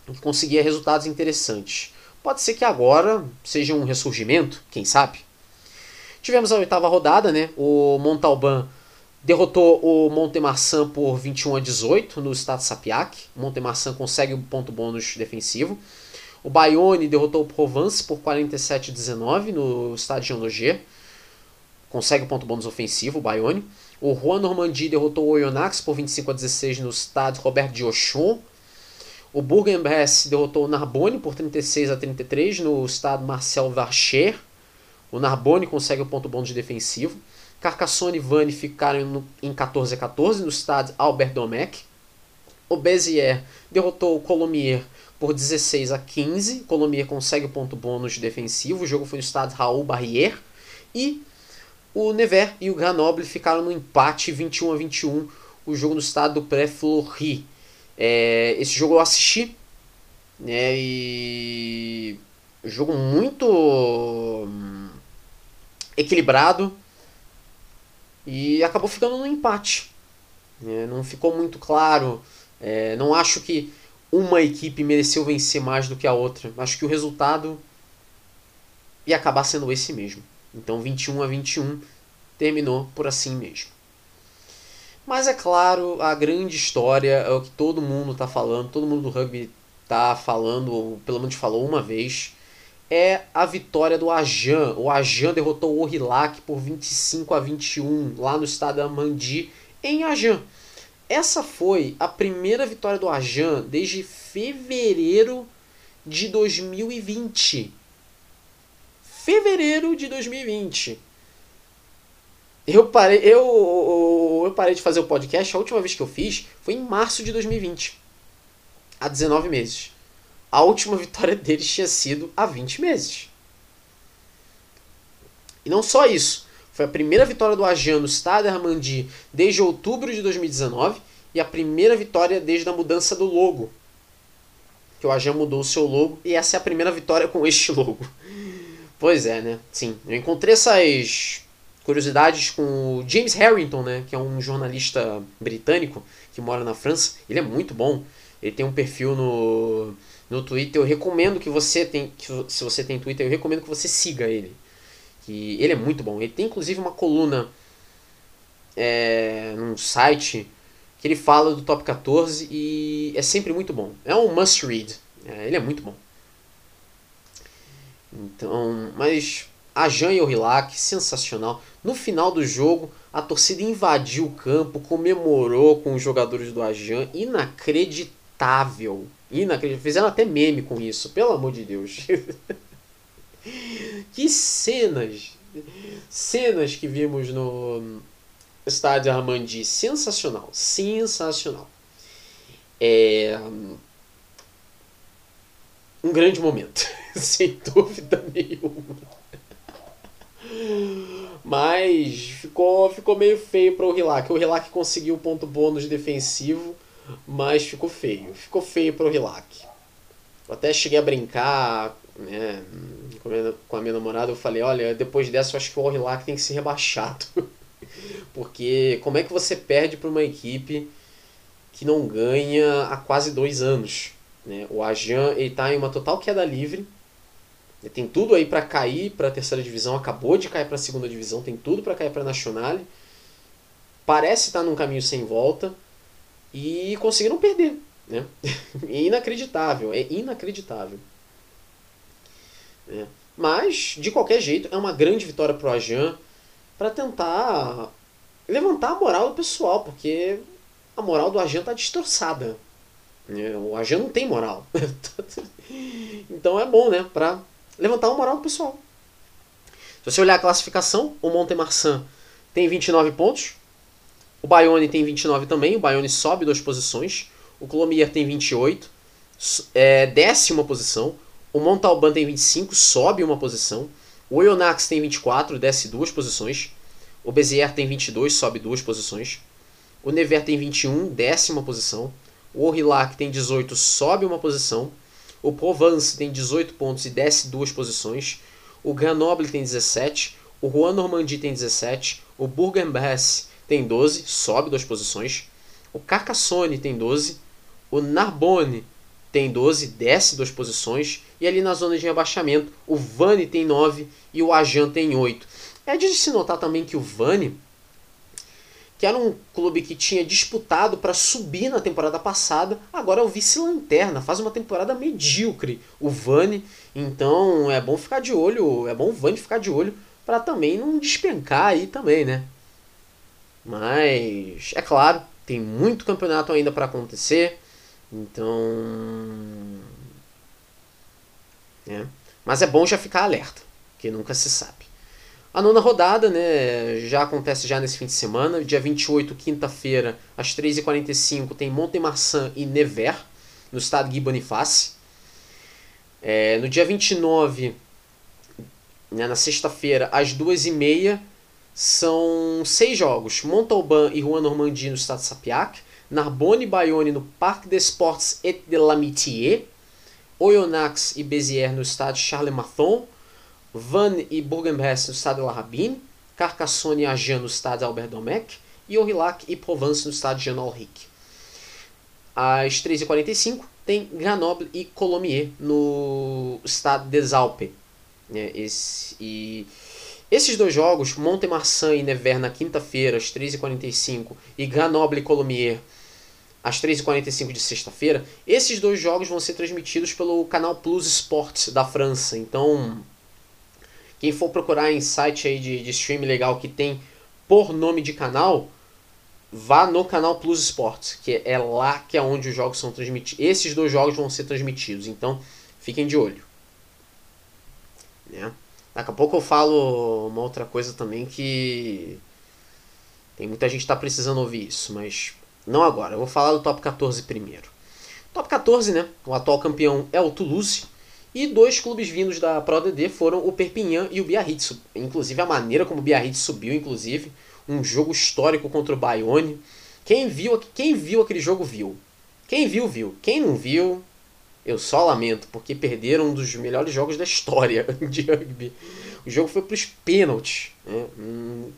que conseguia resultados interessantes. Pode ser que agora seja um ressurgimento, quem sabe? Tivemos a oitava rodada, né? O Montalban derrotou o Montemarçan por 21 a 18 no estado Sapiac. O Montemarçan consegue um ponto bônus defensivo. O Bayonne derrotou o Provence por 47 a 19 no estado de Angers. Consegue o um ponto bônus ofensivo, o Bayonne. O Juan Normandie derrotou o Oyonnax por 25 a 16 no estado Robert Diochon. O Bourg-en-Bresse derrotou o Narbonne por 36 a 33 no estado Marcel Varcher. O Narbonne consegue o ponto bônus de defensivo. Carcassonne e Vannes ficaram no, em 14 a 14 no estádio Albert Domecq. O Béziers derrotou o Colomiers por 16 a 15. Colomiers consegue o ponto bônus defensivo. O jogo foi no estádio Raul Barrière. E o Nevers e o Grenoble ficaram no empate 21 a 21. O jogo no estádio Pré-Fleury. É, esse jogo eu assisti. Né, e jogo muito hum, equilibrado e acabou ficando no empate. É, não ficou muito claro. É, não acho que uma equipe mereceu vencer mais do que a outra. Acho que o resultado ia acabar sendo esse mesmo. Então 21 a 21 terminou por assim mesmo. Mas é claro, a grande história é o que todo mundo está falando, todo mundo do rugby está falando, ou pelo menos falou uma vez, é a vitória do Ajan. O Ajan derrotou o Orilac por 25 a 21 lá no estado da Mandi, em Ajan. Essa foi a primeira vitória do Ajan desde fevereiro de 2020. Fevereiro de 2020. Eu parei, eu, eu parei de fazer o podcast, a última vez que eu fiz foi em março de 2020. Há 19 meses a última vitória deles tinha sido há 20 meses. E não só isso, foi a primeira vitória do Ajan no Stade Armandi desde outubro de 2019 e a primeira vitória desde a mudança do logo. Que o Ajan mudou o seu logo e essa é a primeira vitória com este logo. Pois é, né? Sim, eu encontrei essas curiosidades com o James Harrington, né, que é um jornalista britânico que mora na França. Ele é muito bom. Ele tem um perfil no no Twitter. Eu recomendo que você tem, que, se você tem Twitter, eu recomendo que você siga ele. Que ele é muito bom. Ele tem inclusive uma coluna é, num site que ele fala do top 14 e é sempre muito bom. É um must read. É, ele é muito bom. Então, mas a Jan e o Rilac, sensacional. No final do jogo, a torcida invadiu o campo, comemorou com os jogadores do Ajan, inacreditável. Inacreditável. Fizeram até meme com isso, pelo amor de Deus. que cenas! Cenas que vimos no estádio Armandi. Sensacional. Sensacional. É. Um grande momento. Sem dúvida nenhuma. Mas ficou, ficou meio feio para o Rilac. O Rilac conseguiu o ponto bônus defensivo mas ficou feio. Ficou feio pro Rilac. Eu até cheguei a brincar né, com a minha namorada. Eu falei: olha, depois dessa eu acho que o Rilac tem que ser rebaixado. Porque como é que você perde para uma equipe que não ganha há quase dois anos? Né? O Ajan está em uma total queda livre. Ele tem tudo aí para cair para a terceira divisão. Acabou de cair para a segunda divisão. Tem tudo para cair para a Nacional. Parece estar num caminho sem volta e conseguiram perder. Né? É inacreditável, é inacreditável. É. Mas, de qualquer jeito, é uma grande vitória pro Ajan para tentar levantar a moral do pessoal, porque a moral do Ajan tá destroçada. Né? O Ajan não tem moral. então é bom, né? Pra levantar a moral do pessoal. Se você olhar a classificação, o Montemarçan tem 29 pontos, o Bayonne tem 29 também, o Bayonne sobe duas posições, o Colomier tem 28, é, décima posição, o Montalban tem 25, sobe uma posição, o Oyonnax tem 24, desce duas posições, o Bezier tem 22, sobe duas posições, o Nevers tem 21, décima posição, o Aurillac tem 18, sobe uma posição, o Provence tem 18 pontos e desce duas posições. O Grenoble tem 17. O Juan Normandie tem 17. O Bourg-en-Bresse tem 12, sobe duas posições. O Carcassonne tem 12. O Narbonne tem 12, desce duas posições. E ali na zona de rebaixamento, o Vannes tem 9 e o Ajan tem 8. É de se notar também que o Vannes que era um clube que tinha disputado para subir na temporada passada, agora é o vice-lanterna, faz uma temporada medíocre o Vani, então é bom ficar de olho, é bom o Vani ficar de olho para também não despencar aí também, né? Mas é claro, tem muito campeonato ainda para acontecer, então é. Mas é bom já ficar alerta, que nunca se sabe. A nona rodada, né, já acontece já nesse fim de semana. Dia 28, quinta-feira, às 3h45, tem Montemarçan e Nevers, no estado Gui Boniface. É, no dia 29, né, na sexta-feira, às 2h30, são seis jogos. Montalban e Rouen Normandie no estado de Sapiac. Narbonne e Bayonne no Parc des Sports et de l'Amitié. Oyonnax e Béziers no estado Charles-Mathon. Vannes e Bourg-en-Bresse no estado de La Rabine, Carcassonne e Agen no estado de Albert Domecq e Aurillac e Provence no estado de Jean Alric. Às 3h45 tem Grenoble e Colomiers no estado des Alpes. É, esse, e esses dois jogos, Montemarçan e Nevers na quinta-feira às 3h45 e Grenoble e Colomiers às 3h45 de sexta-feira, esses dois jogos vão ser transmitidos pelo canal Plus Sports da França. Então, quem for procurar em site aí de, de stream legal que tem por nome de canal, vá no canal Plus Sports, que é lá que é onde os jogos são transmitidos. Esses dois jogos vão ser transmitidos, então fiquem de olho. Né? Daqui a pouco eu falo uma outra coisa também que tem muita gente que está precisando ouvir isso, mas não agora. Eu vou falar do top 14 primeiro. Top 14, né? O atual campeão é o Toulouse e dois clubes vindos da Pro ADD foram o Perpignan e o Biarritz. Inclusive a maneira como o Biarritz subiu, inclusive, um jogo histórico contra o Bayonne. Quem viu, quem viu aquele jogo viu. Quem viu, viu. Quem não viu, eu só lamento, porque perderam um dos melhores jogos da história de rugby. O jogo foi para os pênaltis. Né? Hum,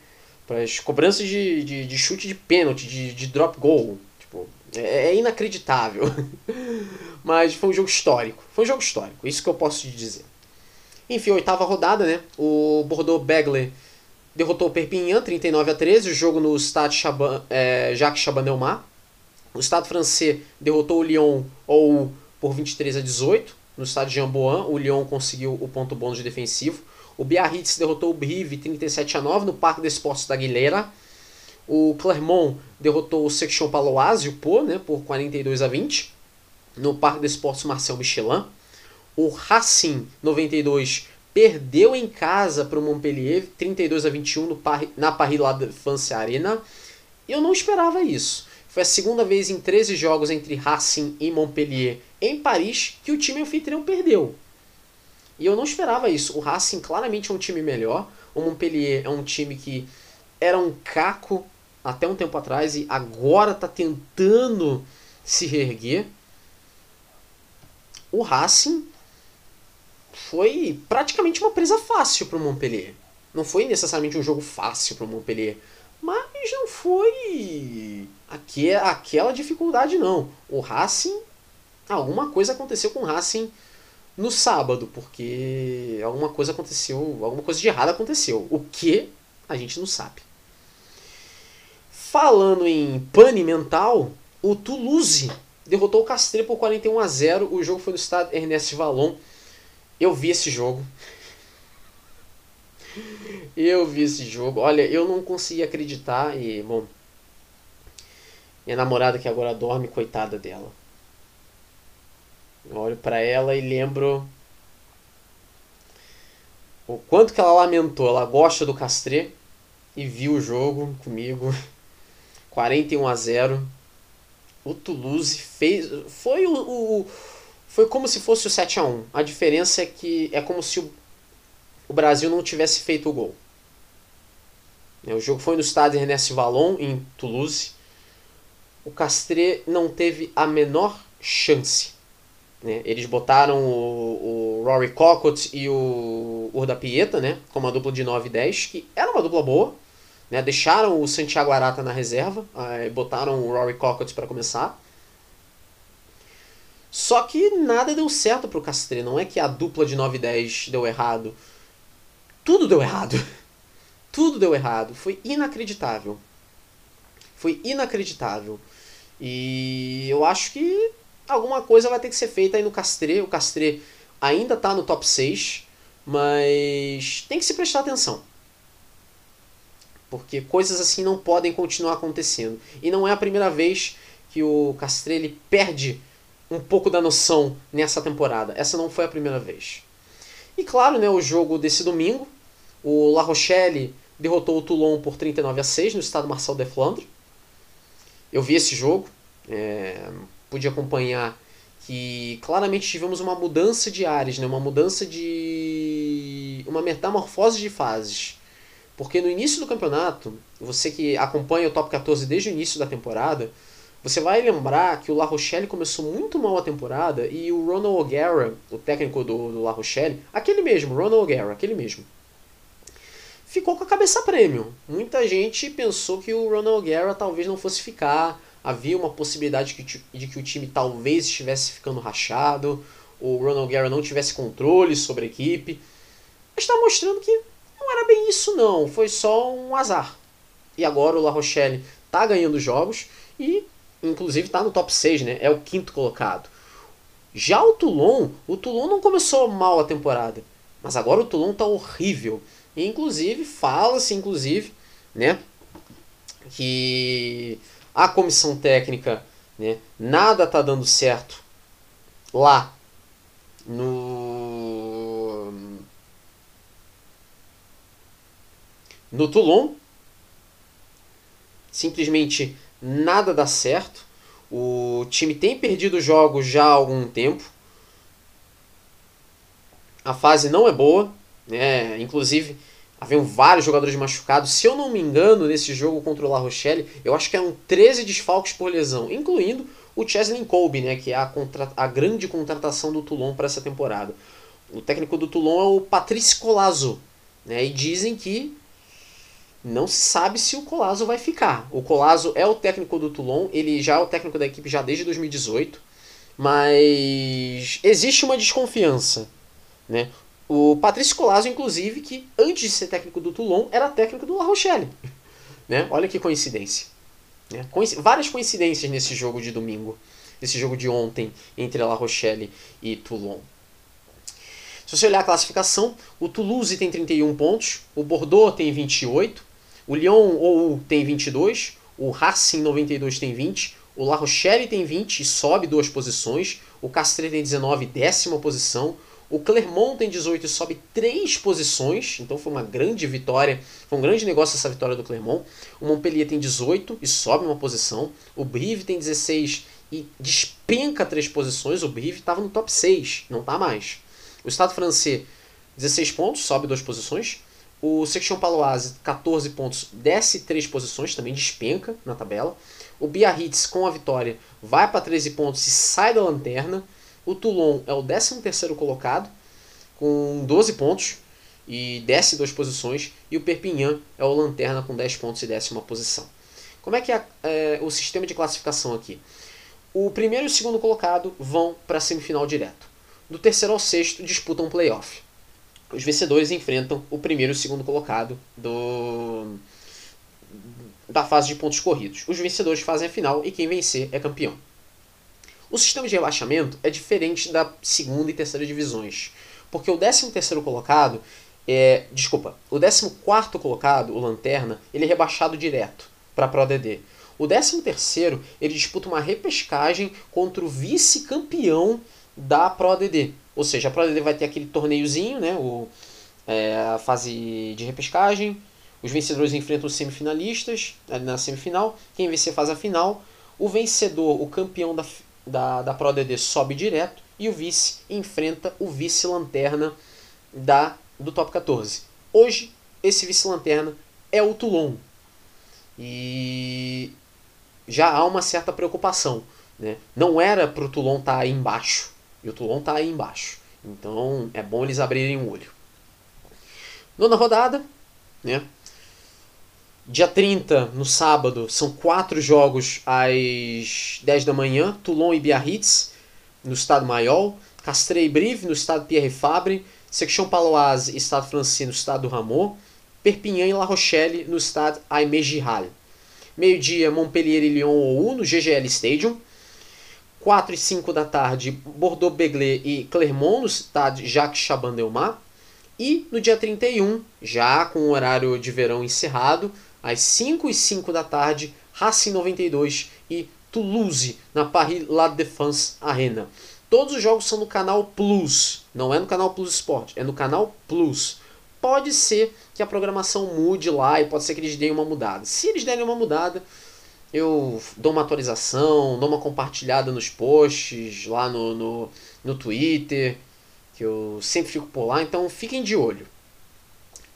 para as cobranças de, de, de, chute de pênalti, de, de drop goal. Tipo, é, é inacreditável. Mas foi um jogo histórico. Foi um jogo histórico, isso que eu posso te dizer. Enfim, oitava rodada, né? O Bordeaux Begley derrotou o Perpignan 39 a 13, o jogo no Stade Chaban, é, Jacques Chaban-Delmas. O Estado francês derrotou o Lyon ou por 23 a 18 no estádio Jamboan. O Lyon conseguiu o ponto bônus de defensivo. O Biarritz derrotou o Brive 37 a 9 no Parque des Esportes da Aguilera. O Clermont derrotou o Section Paloise, o Pô, né, por 42 a 20 no Parque dos Esportes Marcel Michelin. O Racing 92 perdeu em casa para o Montpellier 32 a 21 no na Paris La France Arena. Eu não esperava isso. Foi a segunda vez em 13 jogos entre Racing e Montpellier em Paris que o time anfitrião perdeu. E eu não esperava isso. O Racing claramente é um time melhor. O Montpellier é um time que era um caco até um tempo atrás e agora está tentando se reerguer o Racing foi praticamente uma presa fácil para o Montpellier. Não foi necessariamente um jogo fácil para o Montpellier, mas não foi aqui, aquela dificuldade não. O Racing, alguma coisa aconteceu com o Racing no sábado, porque alguma coisa aconteceu, alguma coisa de errado aconteceu. O que a gente não sabe. Falando em pane mental, o Toulouse derrotou o Castrillo por 41 a 0. O jogo foi no estádio Ernest Valon. Eu vi esse jogo. Eu vi esse jogo. Olha, eu não consegui acreditar e, bom, minha namorada que agora dorme, coitada dela. Eu olho para ela e lembro o quanto que ela lamentou. Ela gosta do Castré e viu o jogo comigo. 41 a 0. O Toulouse fez. Foi o, o foi como se fosse o 7 a 1 A diferença é que é como se o, o Brasil não tivesse feito o gol. O jogo foi no estádio Ernest Vallon, em Toulouse. O Castré não teve a menor chance. Né? Eles botaram o, o Rory Cockett e o Urda Pieta, né? como uma dupla de 9 e 10, que era uma dupla boa. Né? Deixaram o Santiago Arata na reserva, botaram o Rory Cockett para começar. Só que nada deu certo pro Castré. Não é que a dupla de 9 e 10 deu errado. Tudo deu errado. Tudo deu errado. Foi inacreditável. Foi inacreditável. E eu acho que alguma coisa vai ter que ser feita aí no Castré. O Castré ainda está no top 6, mas tem que se prestar atenção. Porque coisas assim não podem continuar acontecendo. E não é a primeira vez que o Castré ele perde um pouco da noção nessa temporada. Essa não foi a primeira vez. E claro, né, o jogo desse domingo, o La Rochelle derrotou o Toulon por 39 a 6 no estado Marcel de Flandre. Eu vi esse jogo, é, pude acompanhar que claramente tivemos uma mudança de áreas, né? uma mudança de. uma metamorfose de fases. Porque no início do campeonato, você que acompanha o top 14 desde o início da temporada, você vai lembrar que o La Rochelle começou muito mal a temporada e o Ronald O'Gara, o técnico do, do La Rochelle, aquele mesmo, Ronald O'Gara, aquele mesmo, ficou com a cabeça prêmio. Muita gente pensou que o Ronald O'Gara talvez não fosse ficar, havia uma possibilidade de que, de que o time talvez estivesse ficando rachado, o Ronald Guerra não tivesse controle sobre a equipe. Mas está mostrando que não era bem isso não, foi só um azar. E agora o La Rochelle está ganhando jogos e inclusive está no top 6, né? É o quinto colocado. Já o Toulon, o Toulon não começou mal a temporada, mas agora o Toulon está horrível. Inclusive, fala-se inclusive, né, que a comissão técnica, né, nada está dando certo lá no no Toulon. Simplesmente nada dá certo. O time tem perdido jogos já há algum tempo. A fase não é boa, né? Inclusive, Haviam vários jogadores machucados. Se eu não me engano, nesse jogo contra o La Rochelle, eu acho que eram 13 desfalques por lesão, incluindo o Chesley Colby, né, que é a, contra... a grande contratação do Toulon para essa temporada. O técnico do Toulon é o Patrice Colazo. Né, e dizem que não se sabe se o Colazo vai ficar. O Colazo é o técnico do Toulon, ele já é o técnico da equipe já desde 2018, mas existe uma desconfiança. Né? O Patrício Colasso, inclusive, que antes de ser técnico do Toulon, era técnico do La Rochelle. Né? Olha que coincidência. Né? Coinc várias coincidências nesse jogo de domingo. Nesse jogo de ontem entre La Rochelle e Toulon. Se você olhar a classificação, o Toulouse tem 31 pontos, o Bordeaux tem 28, o Lyon ou tem 22, o Racing 92 tem 20, o La Rochelle tem 20 e sobe duas posições, o Castres tem 19, décima posição, o Clermont tem 18 e sobe 3 posições, então foi uma grande vitória, foi um grande negócio essa vitória do Clermont. O Montpellier tem 18 e sobe uma posição. O Brive tem 16 e despenca 3 posições. O Brive estava no top 6, não está mais. O Estado francês, 16 pontos, sobe 2 posições. O Section Paloise, 14 pontos, desce 3 posições, também despenca na tabela. O Biarritz, com a vitória, vai para 13 pontos e sai da lanterna. O Toulon é o 13º colocado, com 12 pontos e desce duas posições. E o Perpignan é o lanterna com 10 pontos e décima posição. Como é que é, é o sistema de classificação aqui? O primeiro e o segundo colocado vão para a semifinal direto. Do terceiro ao sexto disputam um playoff. Os vencedores enfrentam o primeiro e o segundo colocado do da fase de pontos corridos. Os vencedores fazem a final e quem vencer é campeão. O sistema de rebaixamento é diferente da segunda e terceira divisões, porque o 13 terceiro colocado é, desculpa, o 14 quarto colocado, o Lanterna, ele é rebaixado direto para a Pro DD. O 13 terceiro, ele disputa uma repescagem contra o vice-campeão da Pro DD. Ou seja, a Pro DD vai ter aquele torneiozinho, né, o é, a fase de repescagem. Os vencedores enfrentam os semifinalistas na semifinal. Quem vencer faz a final. O vencedor, o campeão da, da, da Pro DD, sobe direto. E o vice enfrenta o vice-lanterna da do top 14. Hoje, esse vice-lanterna é o Toulon. E já há uma certa preocupação. Né? Não era para o Toulon estar tá aí embaixo. E o Toulon está aí embaixo. Então é bom eles abrirem o olho. Nona rodada. Né? Dia 30, no sábado, são quatro jogos às 10 da manhã. Toulon e Biarritz, no estado Maior. Castrei e Brive, no estado Pierre Fabre. Section Paloise, estado francês, no estado do Rameau. Perpignan e La Rochelle, no estado Aimé Giral. Meio-dia, Montpellier e Lyon ou no GGL Stadium. 4 e 5 da tarde, Bordeaux-Begley e Clermont, no estado Jacques Chaban-Delmas. E no dia 31, já com o horário de verão encerrado, às 5 e 5 da tarde, Racing 92 e Toulouse, na Paris La Défense Arena. Todos os jogos são no canal Plus, não é no canal Plus Sport, é no canal Plus. Pode ser que a programação mude lá e pode ser que eles deem uma mudada. Se eles derem uma mudada, eu dou uma atualização, dou uma compartilhada nos posts lá no, no, no Twitter, que eu sempre fico por lá, então fiquem de olho.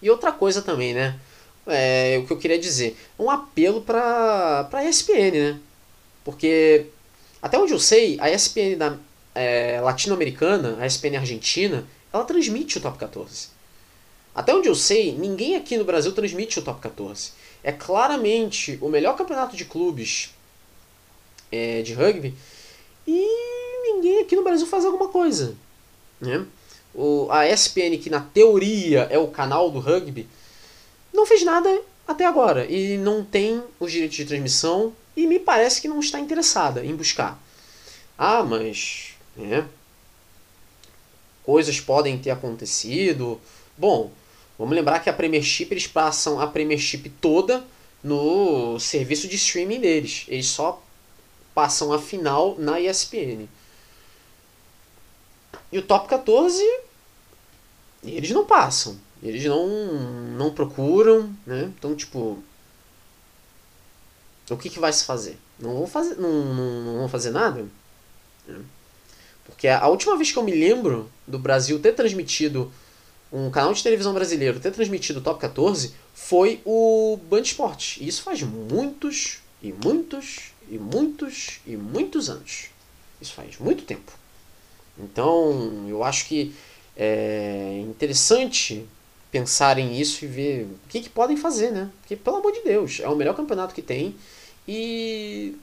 E outra coisa também, né? É, o que eu queria dizer, um apelo para a ESPN, né? Porque até onde eu sei, a ESPN da, é, latino-americana, a ESPN argentina, ela transmite o Top 14. Até onde eu sei, ninguém aqui no Brasil transmite o Top 14. É claramente o melhor campeonato de clubes é, de rugby e ninguém aqui no Brasil faz alguma coisa. Né? O, a ESPN, que na teoria é o canal do rugby, não fez nada até agora e não tem os direitos de transmissão e me parece que não está interessada em buscar. Ah, mas né? Coisas podem ter acontecido. Bom, vamos lembrar que a Premiership eles passam a Premiership toda no serviço de streaming deles. Eles só passam a final na ESPN. E o Top 14 eles não passam. Eles não, não procuram, né? Então, tipo, o que, que vai se fazer? Não vão fazer, não, não, não fazer nada? Né? Porque a última vez que eu me lembro do Brasil ter transmitido um canal de televisão brasileiro ter transmitido o Top 14 foi o Band Esporte. E isso faz muitos e muitos e muitos e muitos anos. Isso faz muito tempo. Então, eu acho que é interessante pensar em isso e ver o que, que podem fazer, né? Porque, pelo amor de Deus, é o melhor campeonato que tem e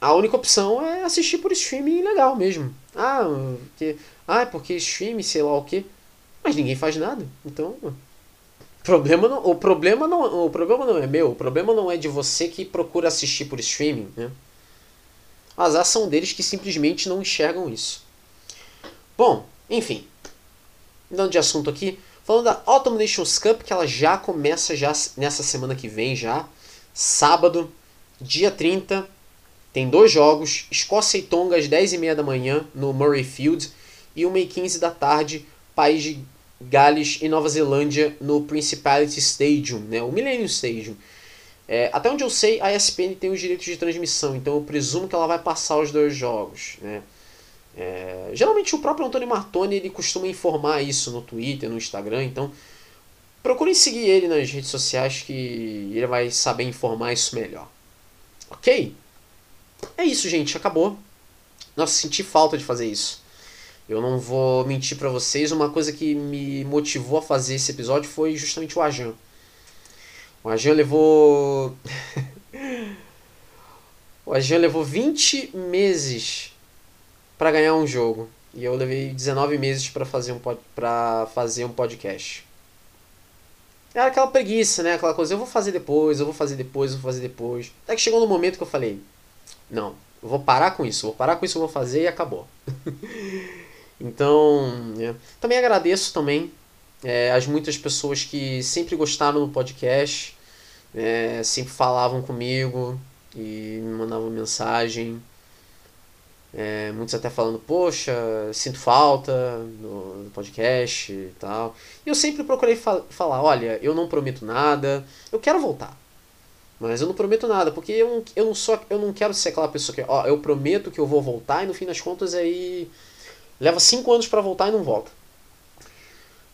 a única opção é assistir por streaming legal mesmo. Ah, porque, ah, porque streaming, sei lá o que. Mas ninguém faz nada. Então, problema não, o problema não, o problema não é meu. O problema não é de você que procura assistir por streaming, né? As ação deles que simplesmente não enxergam isso. Bom, enfim. Mudando de assunto aqui, falando da Autumn Nations Cup, que ela já começa já nessa semana que vem já, sábado, dia 30, tem dois jogos, Escócia e Tonga às 10h30 da manhã no Murray Field e 1h15 da tarde, País de Gales e Nova Zelândia no Principality Stadium, né, o Millennium Stadium. É, até onde eu sei, a ESPN tem os direitos de transmissão, então eu presumo que ela vai passar os dois jogos. Né? É, geralmente o próprio Antônio Martoni ele costuma informar isso no Twitter, no Instagram, então procurem seguir ele nas redes sociais que ele vai saber informar isso melhor. Ok? É isso, gente, acabou. Nossa, senti falta de fazer isso. Eu não vou mentir para vocês, uma coisa que me motivou a fazer esse episódio foi justamente o Ajan. O Ajan levou. o Ajan levou 20 meses para ganhar um jogo. E eu levei 19 meses para fazer, um fazer um podcast. Era aquela preguiça, né? Aquela coisa, eu vou fazer depois, eu vou fazer depois, eu vou fazer depois. Até que chegou no momento que eu falei, não, eu vou parar com isso, vou parar com isso, eu vou fazer e acabou. então, é. também agradeço também é, as muitas pessoas que sempre gostaram do podcast, é, sempre falavam comigo e me mandavam mensagem. É, muitos até falando, poxa, sinto falta no podcast e tal. E eu sempre procurei fa falar, olha, eu não prometo nada, eu quero voltar. Mas eu não prometo nada, porque eu não, eu não, só, eu não quero ser aquela pessoa que, ó, eu prometo que eu vou voltar e no fim das contas aí leva cinco anos para voltar e não volta.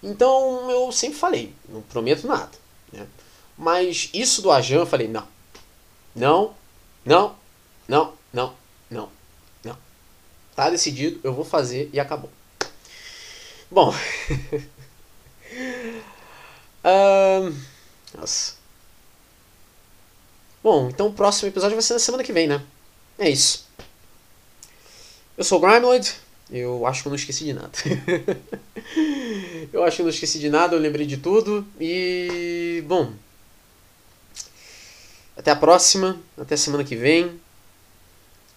Então eu sempre falei, não prometo nada. Né? Mas isso do Ajan, eu falei, não, não, não, não, não. Tá decidido, eu vou fazer e acabou. Bom. um, nossa. Bom, então o próximo episódio vai ser na semana que vem, né? É isso. Eu sou o Grimeloid. Eu acho que eu não esqueci de nada. eu acho que eu não esqueci de nada, eu lembrei de tudo. E. Bom. Até a próxima. Até semana que vem.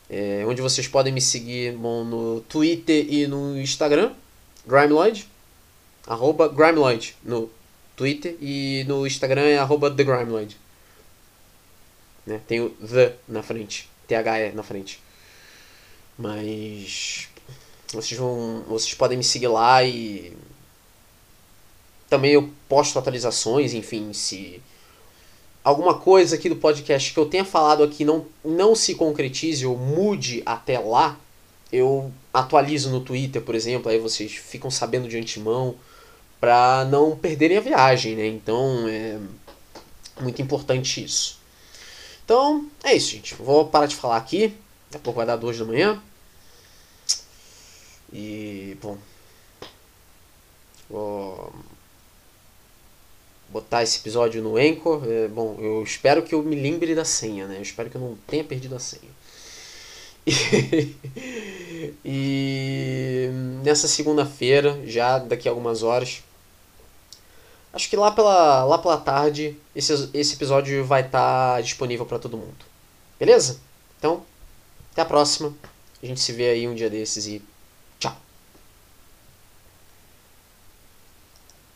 É, onde vocês podem me seguir bom, no Twitter e no Instagram. Grimeloid. Arroba Grimeloid no Twitter. E no Instagram é arroba TheGrimeloid. Né? Tem o The na frente. THE na frente. Mas vocês vão, vocês podem me seguir lá e também eu posto atualizações, enfim, se alguma coisa aqui do podcast que eu tenha falado aqui não, não se concretize ou mude até lá, eu atualizo no Twitter, por exemplo, aí vocês ficam sabendo de antemão para não perderem a viagem, né? Então é muito importante isso. Então é isso, gente. Vou parar de falar aqui. Daqui a pouco vai dar duas da manhã. E, bom, vou botar esse episódio no Anchor. É, bom, eu espero que eu me lembre da senha, né? Eu espero que eu não tenha perdido a senha. E, e nessa segunda-feira, já daqui a algumas horas, acho que lá pela, lá pela tarde, esse, esse episódio vai estar tá disponível para todo mundo. Beleza? Então, até a próxima. A gente se vê aí um dia desses e